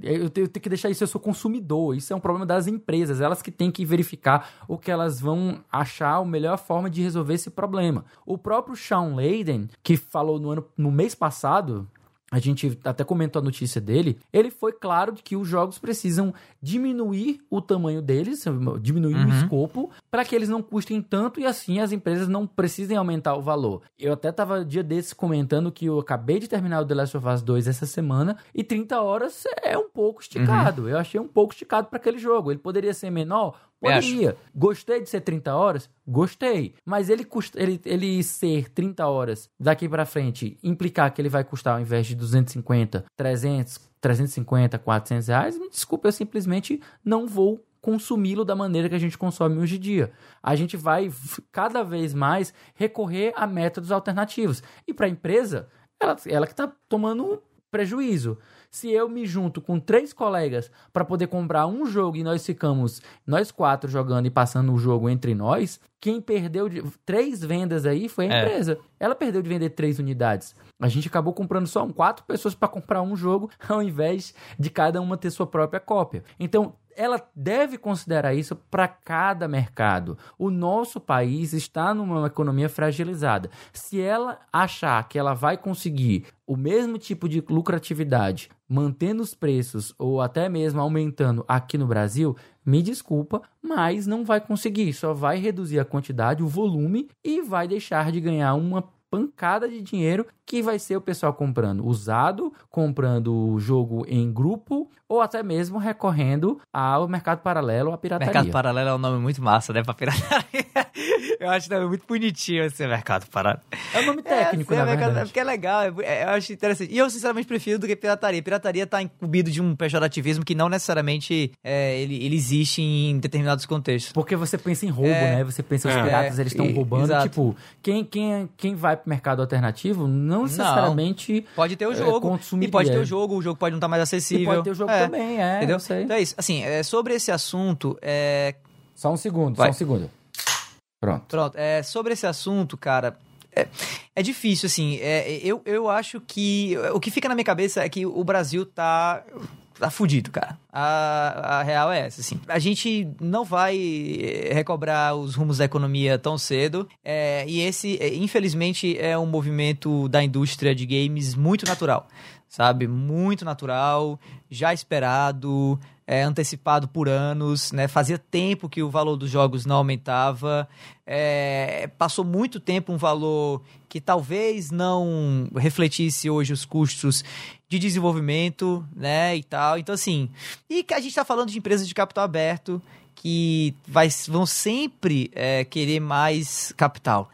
Eu tenho, que deixar isso, eu sou consumidor. Isso é um problema das empresas, elas que têm que verificar o que elas vão achar a melhor forma de resolver esse problema. O próprio Sean Layden, que falou no, ano, no mês passado, a gente até comentou a notícia dele, ele foi claro de que os jogos precisam diminuir o tamanho deles, diminuir o escopo, para que eles não custem tanto e assim as empresas não precisem aumentar o valor. Eu até tava dia desses comentando que eu acabei de terminar o The Last of Us 2 essa semana e 30 horas é um pouco esticado. Eu achei um pouco esticado para aquele jogo. Ele poderia ser menor? Poderia. Gostei de ser 30 horas? Gostei. Mas ele, custa, ele, ele ser 30 horas daqui pra frente implicar que ele vai custar ao invés de 250, 300, 350, 400 reais, me desculpa, eu simplesmente não vou consumi-lo da maneira que a gente consome hoje em dia. A gente vai cada vez mais recorrer a métodos alternativos. E para a empresa, ela, ela que está tomando prejuízo. Se eu me junto com três colegas para poder comprar um jogo e nós ficamos nós quatro jogando e passando o jogo entre nós, quem perdeu de, três vendas aí foi a É. empresa. Ela perdeu de vender três unidades. A gente acabou comprando só um, quatro pessoas para comprar um jogo, ao invés de cada uma ter sua própria cópia. Então, ela deve considerar isso para cada mercado. O nosso país está numa economia fragilizada. Se ela achar que ela vai conseguir o mesmo tipo de lucratividade mantendo os preços ou até mesmo aumentando aqui no Brasil, me desculpa, mas não vai conseguir. Só vai reduzir a quantidade, o volume e vai deixar de ganhar uma pancada de dinheiro que vai ser o pessoal comprando usado, comprando o jogo em grupo ou até mesmo recorrendo ao mercado paralelo, à pirataria. Mercado Paralelo é um nome muito massa, né? Pra pirataria. Eu acho que é muito bonitinho esse Mercado Paralelo. É um nome técnico, é, na é mercado- verdade. Porque é legal, é- é- eu acho interessante. E eu, sinceramente, prefiro do que pirataria. Pirataria tá incumbido de um pejorativismo que não necessariamente é, ele, ele existe em determinados contextos. Porque você pensa em roubo, É. né? Você pensa os É. piratas, eles estão roubando. exato. Tipo, quem, quem, quem vai pro mercado alternativo não necessariamente. Pode ter o É, jogo. e consumiria. pode ter o jogo, o jogo pode não estar mais E acessível. pode ter o jogo É, também, é. Entendeu? Então é isso. Assim, é, sobre esse assunto, é, Só um segundo, Vai. só um segundo. Pronto. Pronto, é, sobre esse assunto, cara, é, é difícil, assim, é, eu, eu acho que, o que fica na minha cabeça é que o Brasil tá, tá fudido, cara, a, a real é essa, assim, a gente não vai eh, recobrar os rumos da economia tão cedo, é, e esse, eh, infelizmente, é um movimento da indústria de games muito natural, sabe, muito natural, já esperado, é, antecipado por anos, né? Fazia tempo que o valor dos jogos não aumentava. É, passou muito tempo um valor que talvez não refletisse hoje os custos de desenvolvimento, né? E tal. Então, assim. E que a gente está falando de empresas de capital aberto que vai, vão sempre é, querer mais capital.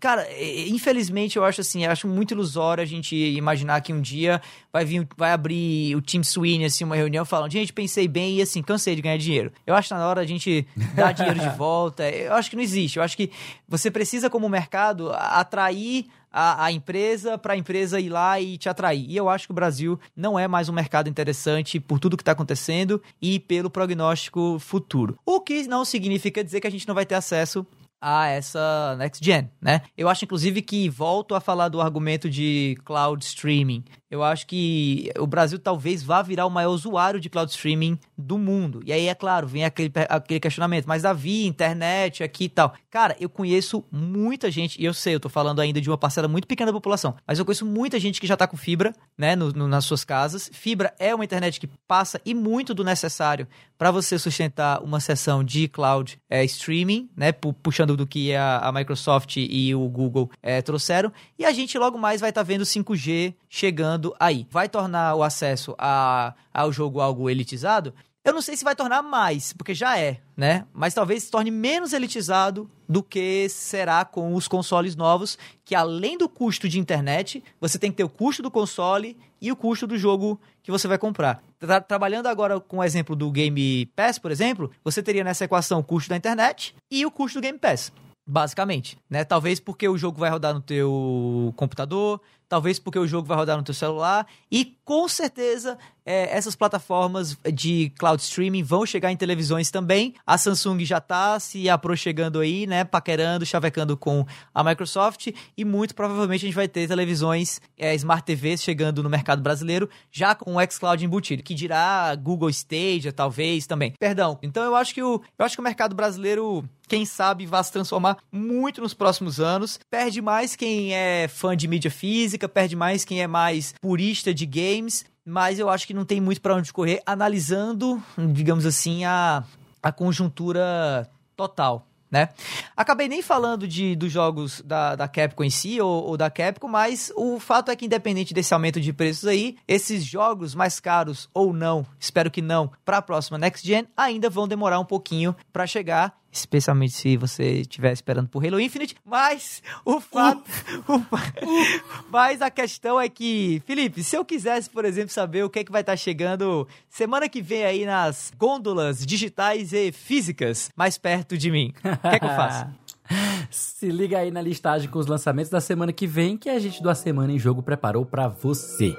Cara, infelizmente eu acho assim, eu acho muito ilusório a gente imaginar que um dia vai vir, vai abrir o Team Sweeney, assim, uma reunião falando, gente, pensei bem e assim, cansei de ganhar dinheiro. Eu acho que na hora a gente dar dinheiro de volta. Eu acho que não existe. Eu acho que você precisa, como mercado, atrair a, a empresa para a empresa ir lá e te atrair. E eu acho que o Brasil não é mais um mercado interessante por tudo que está acontecendo e pelo prognóstico futuro. O que não significa dizer que a gente não vai ter acesso a essa next gen, né? Eu acho inclusive que volto a falar do argumento de cloud streaming. Eu acho que o Brasil talvez vá virar o maior usuário de cloud streaming do mundo. E aí, é claro, vem aquele, aquele questionamento. Mas, Davi, internet aqui e tal. Cara, eu conheço muita gente, e eu sei, eu tô falando ainda de uma parcela muito pequena da população, mas eu conheço muita gente que já tá com fibra, né, no- no- nas suas casas. Fibra é uma internet que passa e muito do necessário para você sustentar uma sessão de cloud é, streaming, né, pu- puxando do que a, a Microsoft e o Google é, trouxeram. E a gente logo mais vai estar vendo 5G chegando aí. Vai tornar o acesso a, ao jogo algo elitizado? Eu não sei se vai tornar mais, porque já é, né? Mas talvez se torne menos elitizado do que será com os consoles novos, que além do custo de internet, você tem que ter o custo do console e o custo do jogo que você vai comprar. Tra- trabalhando agora com o exemplo do Game Pass, por exemplo, você teria nessa equação o custo da internet e o custo do Game Pass. Basicamente, né? Talvez porque o jogo vai rodar no teu computador, talvez porque o jogo vai rodar no teu celular e com certeza é, essas plataformas de cloud streaming vão chegar em televisões também. A Samsung já tá se aproximando aí, né? Paquerando, chavecando com a Microsoft e muito provavelmente a gente vai ter televisões, é, Smart TVs chegando no mercado brasileiro já com o xCloud embutido, que dirá Google Stadia talvez também. Perdão. Então eu acho que o eu acho que o mercado brasileiro quem sabe vai se transformar muito nos próximos anos. Perde mais quem é fã de mídia física, perde mais quem é mais purista de games, mas eu acho que não tem muito para onde correr analisando, digamos assim, a, a conjuntura total. Né? Acabei nem falando de, dos jogos da, da Capcom em si ou, ou da Capcom, mas o fato é que, independente desse aumento de preços aí, esses jogos mais caros ou não, espero que não, para a próxima Next Gen, ainda vão demorar um pouquinho para chegar especialmente se você estiver esperando por Halo Infinite, mas o fato, o fa- mas a questão é que, Felipe, se eu quisesse, por exemplo, saber o que é que vai estar chegando semana que vem aí nas gôndolas digitais e físicas mais perto de mim, o que é que eu faço? Se liga aí na listagem com os lançamentos da semana que vem que a gente do A Semana em Jogo preparou pra você.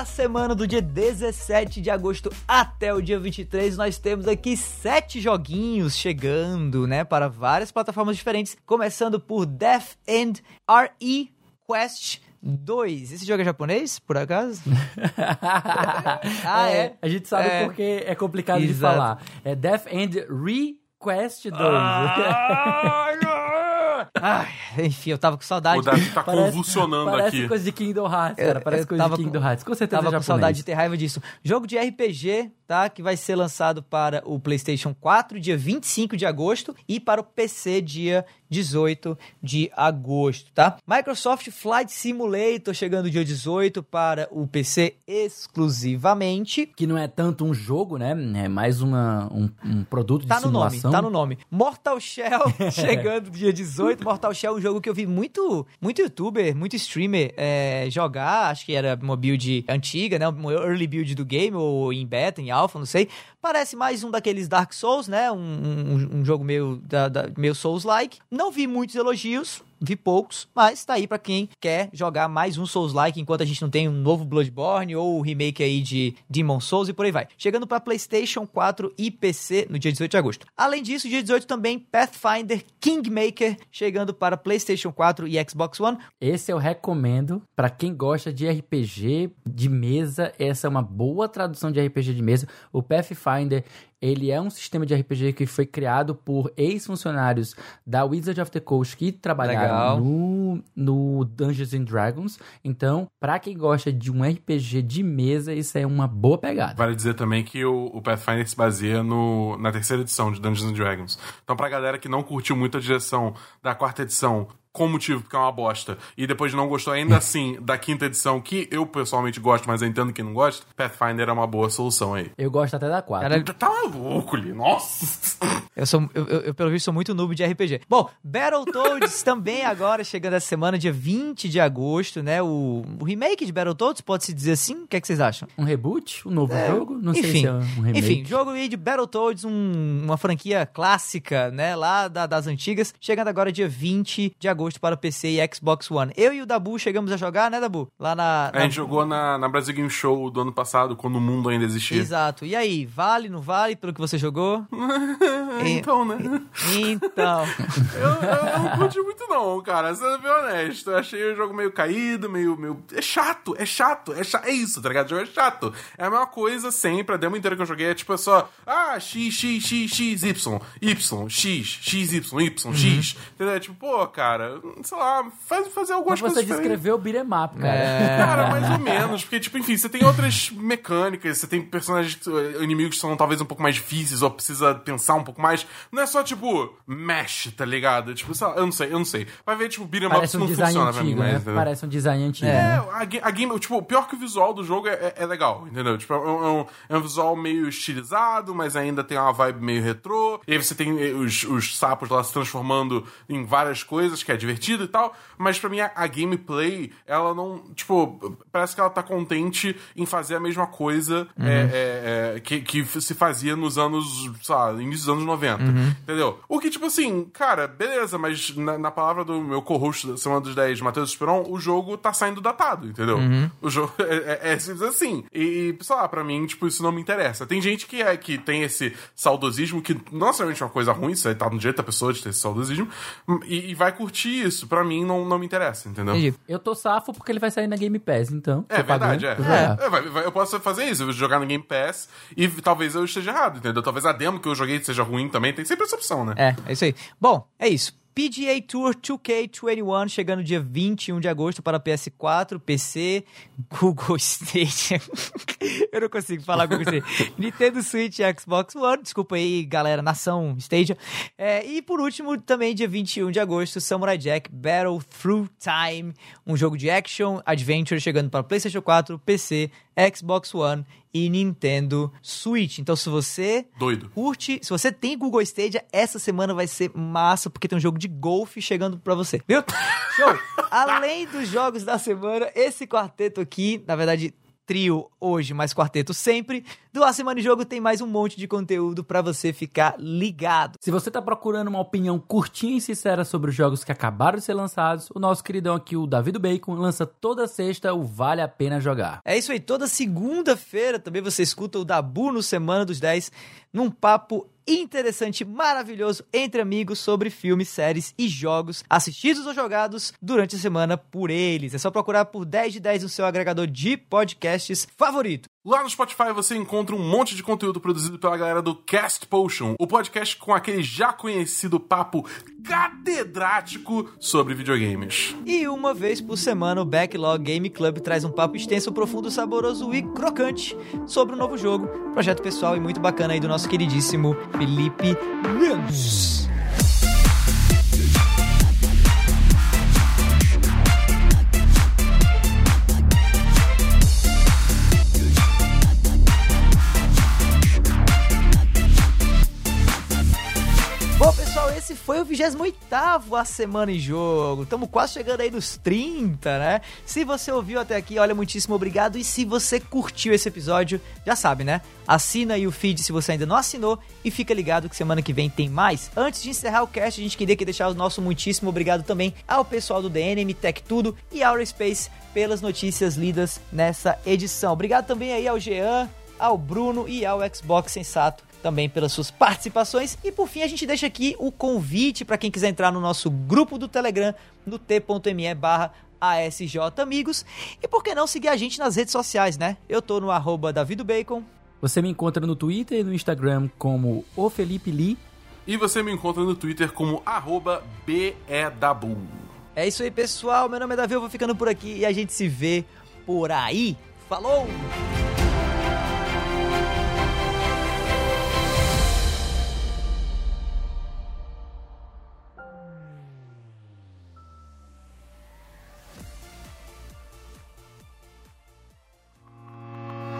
Lá para a semana do dia 17 de agosto até o dia 23. Nós temos aqui sete joguinhos chegando, né, para várias plataformas diferentes, começando por Death End RE Quest 2. Esse jogo é japonês, por acaso? Ah, é? A gente sabe É. porque é complicado de Exato. falar. É Death End Request 2. Ai, enfim, eu tava com saudade. O Davi tá convulsionando parece aqui. coisa de Kingdom Hearts, cara. Eu- Parece eu coisa de com- Kingdom Hearts. Com certeza Tava é com saudade de ter raiva disso. Jogo de RPG, tá? Que vai ser lançado para o PlayStation 4, dia 25 de agosto, e para o PC, dia 18 de agosto, tá? Microsoft Flight Simulator chegando dia 18 para o PC exclusivamente. Que não é tanto um jogo, né? É mais uma, um, um produto Tá de no nome, simulação. tá no nome. Mortal Shell chegando dia 18. Mortal Shell é um jogo que eu vi muito, muito youtuber, muito streamer é, jogar. Acho que era uma build antiga, né? Uma early build do game, ou em beta, em alpha, não sei. Parece mais um daqueles Dark Souls, né? Um, um- um jogo meio, da, da- meio Souls-like. Não vi muitos elogios. Vi poucos, mas tá aí pra quem quer jogar mais um Souls-like enquanto a gente não tem um novo Bloodborne ou o remake aí de Demon Souls e por aí vai. Chegando pra PlayStation 4 e PC no dia 18 de agosto. Além disso, dia 18 também Pathfinder Kingmaker chegando para PlayStation 4 e Xbox One. Esse eu recomendo pra quem gosta de RPG de mesa. Essa é uma boa tradução de RPG de mesa. O Pathfinder, ele é um sistema de RPG que foi criado por ex-funcionários da Wizard of the Coast que Legal. trabalharam no, no Dungeons and Dragons. Então, pra quem gosta de um RPG de mesa, isso é uma boa pegada. Vale dizer também que o, o Pathfinder se baseia no, na terceira edição de Dungeons and Dragons. Então, pra galera que não curtiu muito a direção da quarta edição, com motivo, porque é uma bosta, e depois não gostou ainda assim da quinta edição, que eu pessoalmente gosto, mas eu entendo que não gosta, Pathfinder é uma boa solução aí. Eu gosto até da 4. Cara, Tá- Tá maluco ali, nossa! eu, sou, eu, eu- eu, pelo visto, sou muito noob de RPG. Bom, Battletoads também agora, chegando essa semana, dia 20 de agosto, né? O, o remake de Battletoads, pode-se dizer assim? O que, é que vocês acham? Um reboot? Um novo jogo? Não sei enfim, se é um remake. Enfim, jogo aí de Battletoads, um- uma franquia clássica, né, lá da- das antigas, chegando agora dia 20 de agosto para PC e Xbox One. Eu e o Dabu chegamos a jogar, né, Dabu? Lá na... A na- gente jogou na, na Brasil Game Show do ano passado, quando o mundo ainda existia. Exato. E aí, vale, não vale pelo que você jogou? então, né? Então, Eu, eu, não curti muito não, cara. Sendo bem honesto. Eu achei o jogo meio caído, meio, meio... É chato, é chato, é chato. É isso, tá ligado? O jogo é chato. É a mesma coisa sempre. A demo inteira que eu joguei é tipo só... Ah, X, X, X, X, Y. Y, X, X, Y, Y, X. Entendeu? É Tipo, pô, cara... Sei lá, faz, fazer algumas Mas você coisas diferentes. descreveu o beat'em up, cara. É. Cara, mais ou menos. Porque, tipo, enfim, você tem outras mecânicas, você tem personagens, que- inimigos que são talvez um pouco mais difíceis, ou precisa pensar um pouco mais. Não é só, tipo, mesh, tá ligado? Tipo, sei lá, eu não sei, eu não sei. Vai ver, tipo, beat'em up Parece um não design funciona pra mim, antigo, mas, né? entendeu? Parece um design antigo, É, né? a, a game, tipo, pior que o visual do jogo é, é- é legal, entendeu? Tipo, é um, é um- é um visual meio estilizado, mas ainda tem uma vibe meio retrô. E aí você tem eh, os, os sapos lá se transformando em várias coisas, que é divertido e tal. Mas pra mim, a, a gameplay, ela não. Tipo, parece que ela tá contente em fazer a mesma coisa Uhum. é, é, é, que, que se fazia nos anos, sei lá, início dos anos 90. Uhum. Entendeu? O que, tipo assim, cara, beleza, mas na, na palavra do meu co-host da Semana dos 10, Matheus Esperon, o jogo tá saindo datado, entendeu? O jogo é, é, é simples assim. E, sei lá, pra mim, tipo, isso não me interessa. Tem gente que, é, que tem esse saudosismo, que não é uma coisa ruim, isso aí tá no direito da pessoa de ter esse saudosismo, e, e vai curtir isso. Pra mim, não, não me interessa, entendeu? entendi. Eu tô safo porque ele vai sair na Game Pass, então. É tô pagando verdade, é. jogar. É, vai- vai- eu posso fazer isso, eu jogar no Game Pass e talvez eu esteja errado, entendeu? Talvez a demo que eu joguei seja ruim também, tem sempre essa opção, né? É, é isso aí. Bom, é isso. PGA Tour 2K21 chegando dia 21 de agosto para PS4, PC, Google Stadia. Eu não consigo falar Google Stadia. Nintendo Switch e Xbox One. Desculpa aí, galera, nação Stadia. É, e por último, também dia 21 de agosto, Samurai Jack Battle Through Time, um jogo de action adventure chegando para PlayStation 4, PC, Xbox One e Nintendo Switch. Então, se você Doido. curte, se você tem Google Stadia, essa semana vai ser massa, porque tem um jogo de golfe chegando pra você, viu? Show! Além dos jogos da semana, esse quarteto aqui, na verdade, trio hoje, mais quarteto sempre, do A Semana em Jogo tem mais um monte de conteúdo pra você ficar ligado. Se você tá procurando uma opinião curtinha e sincera sobre os jogos que acabaram de ser lançados, o nosso queridão aqui, o David Bacon, lança toda sexta o Vale a Pena Jogar. É isso aí, toda segunda-feira também você escuta o Dabu no Semana dos 10, num papo interessante, maravilhoso, entre amigos sobre filmes, séries e jogos assistidos ou jogados durante a semana por eles. É só procurar por 10 de 10 no seu agregador de podcasts favorito. Lá no Spotify você encontra um monte de conteúdo produzido pela galera do Cast Potion, o podcast com aquele já conhecido papo catedrático sobre videogames. E uma vez por semana o Backlog Game Club traz um papo extenso, profundo, saboroso e crocante sobre o um novo jogo, projeto pessoal e muito bacana aí do nosso queridíssimo Felipe Lins. Esse foi o 28 A Semana em Jogo. Estamos quase chegando aí nos 30, né? Se você ouviu até aqui, olha, muitíssimo obrigado. E se você curtiu esse episódio, já sabe, né? Assina aí o feed se você ainda não assinou e fica ligado que semana que vem tem mais. Antes de encerrar o cast, a gente queria que deixar o nosso muitíssimo obrigado também ao pessoal do DNM Tech Tudo e Aerospace pelas notícias lidas nessa edição. Obrigado também aí ao Jean, ao Bruno e ao Xbox Sensato também pelas suas participações. E por fim, a gente deixa aqui o convite para quem quiser entrar no nosso grupo do Telegram, no t.me barra ASJ Amigos. E por que não seguir a gente nas redes sociais, né? Eu tô no arroba Bacon. Você me encontra no Twitter e no Instagram como o Felipe Lee. E você me encontra no Twitter como arroba BEDabu. É isso aí, pessoal. Meu nome é Davi, eu vou ficando por aqui e a gente se vê por aí. Falou!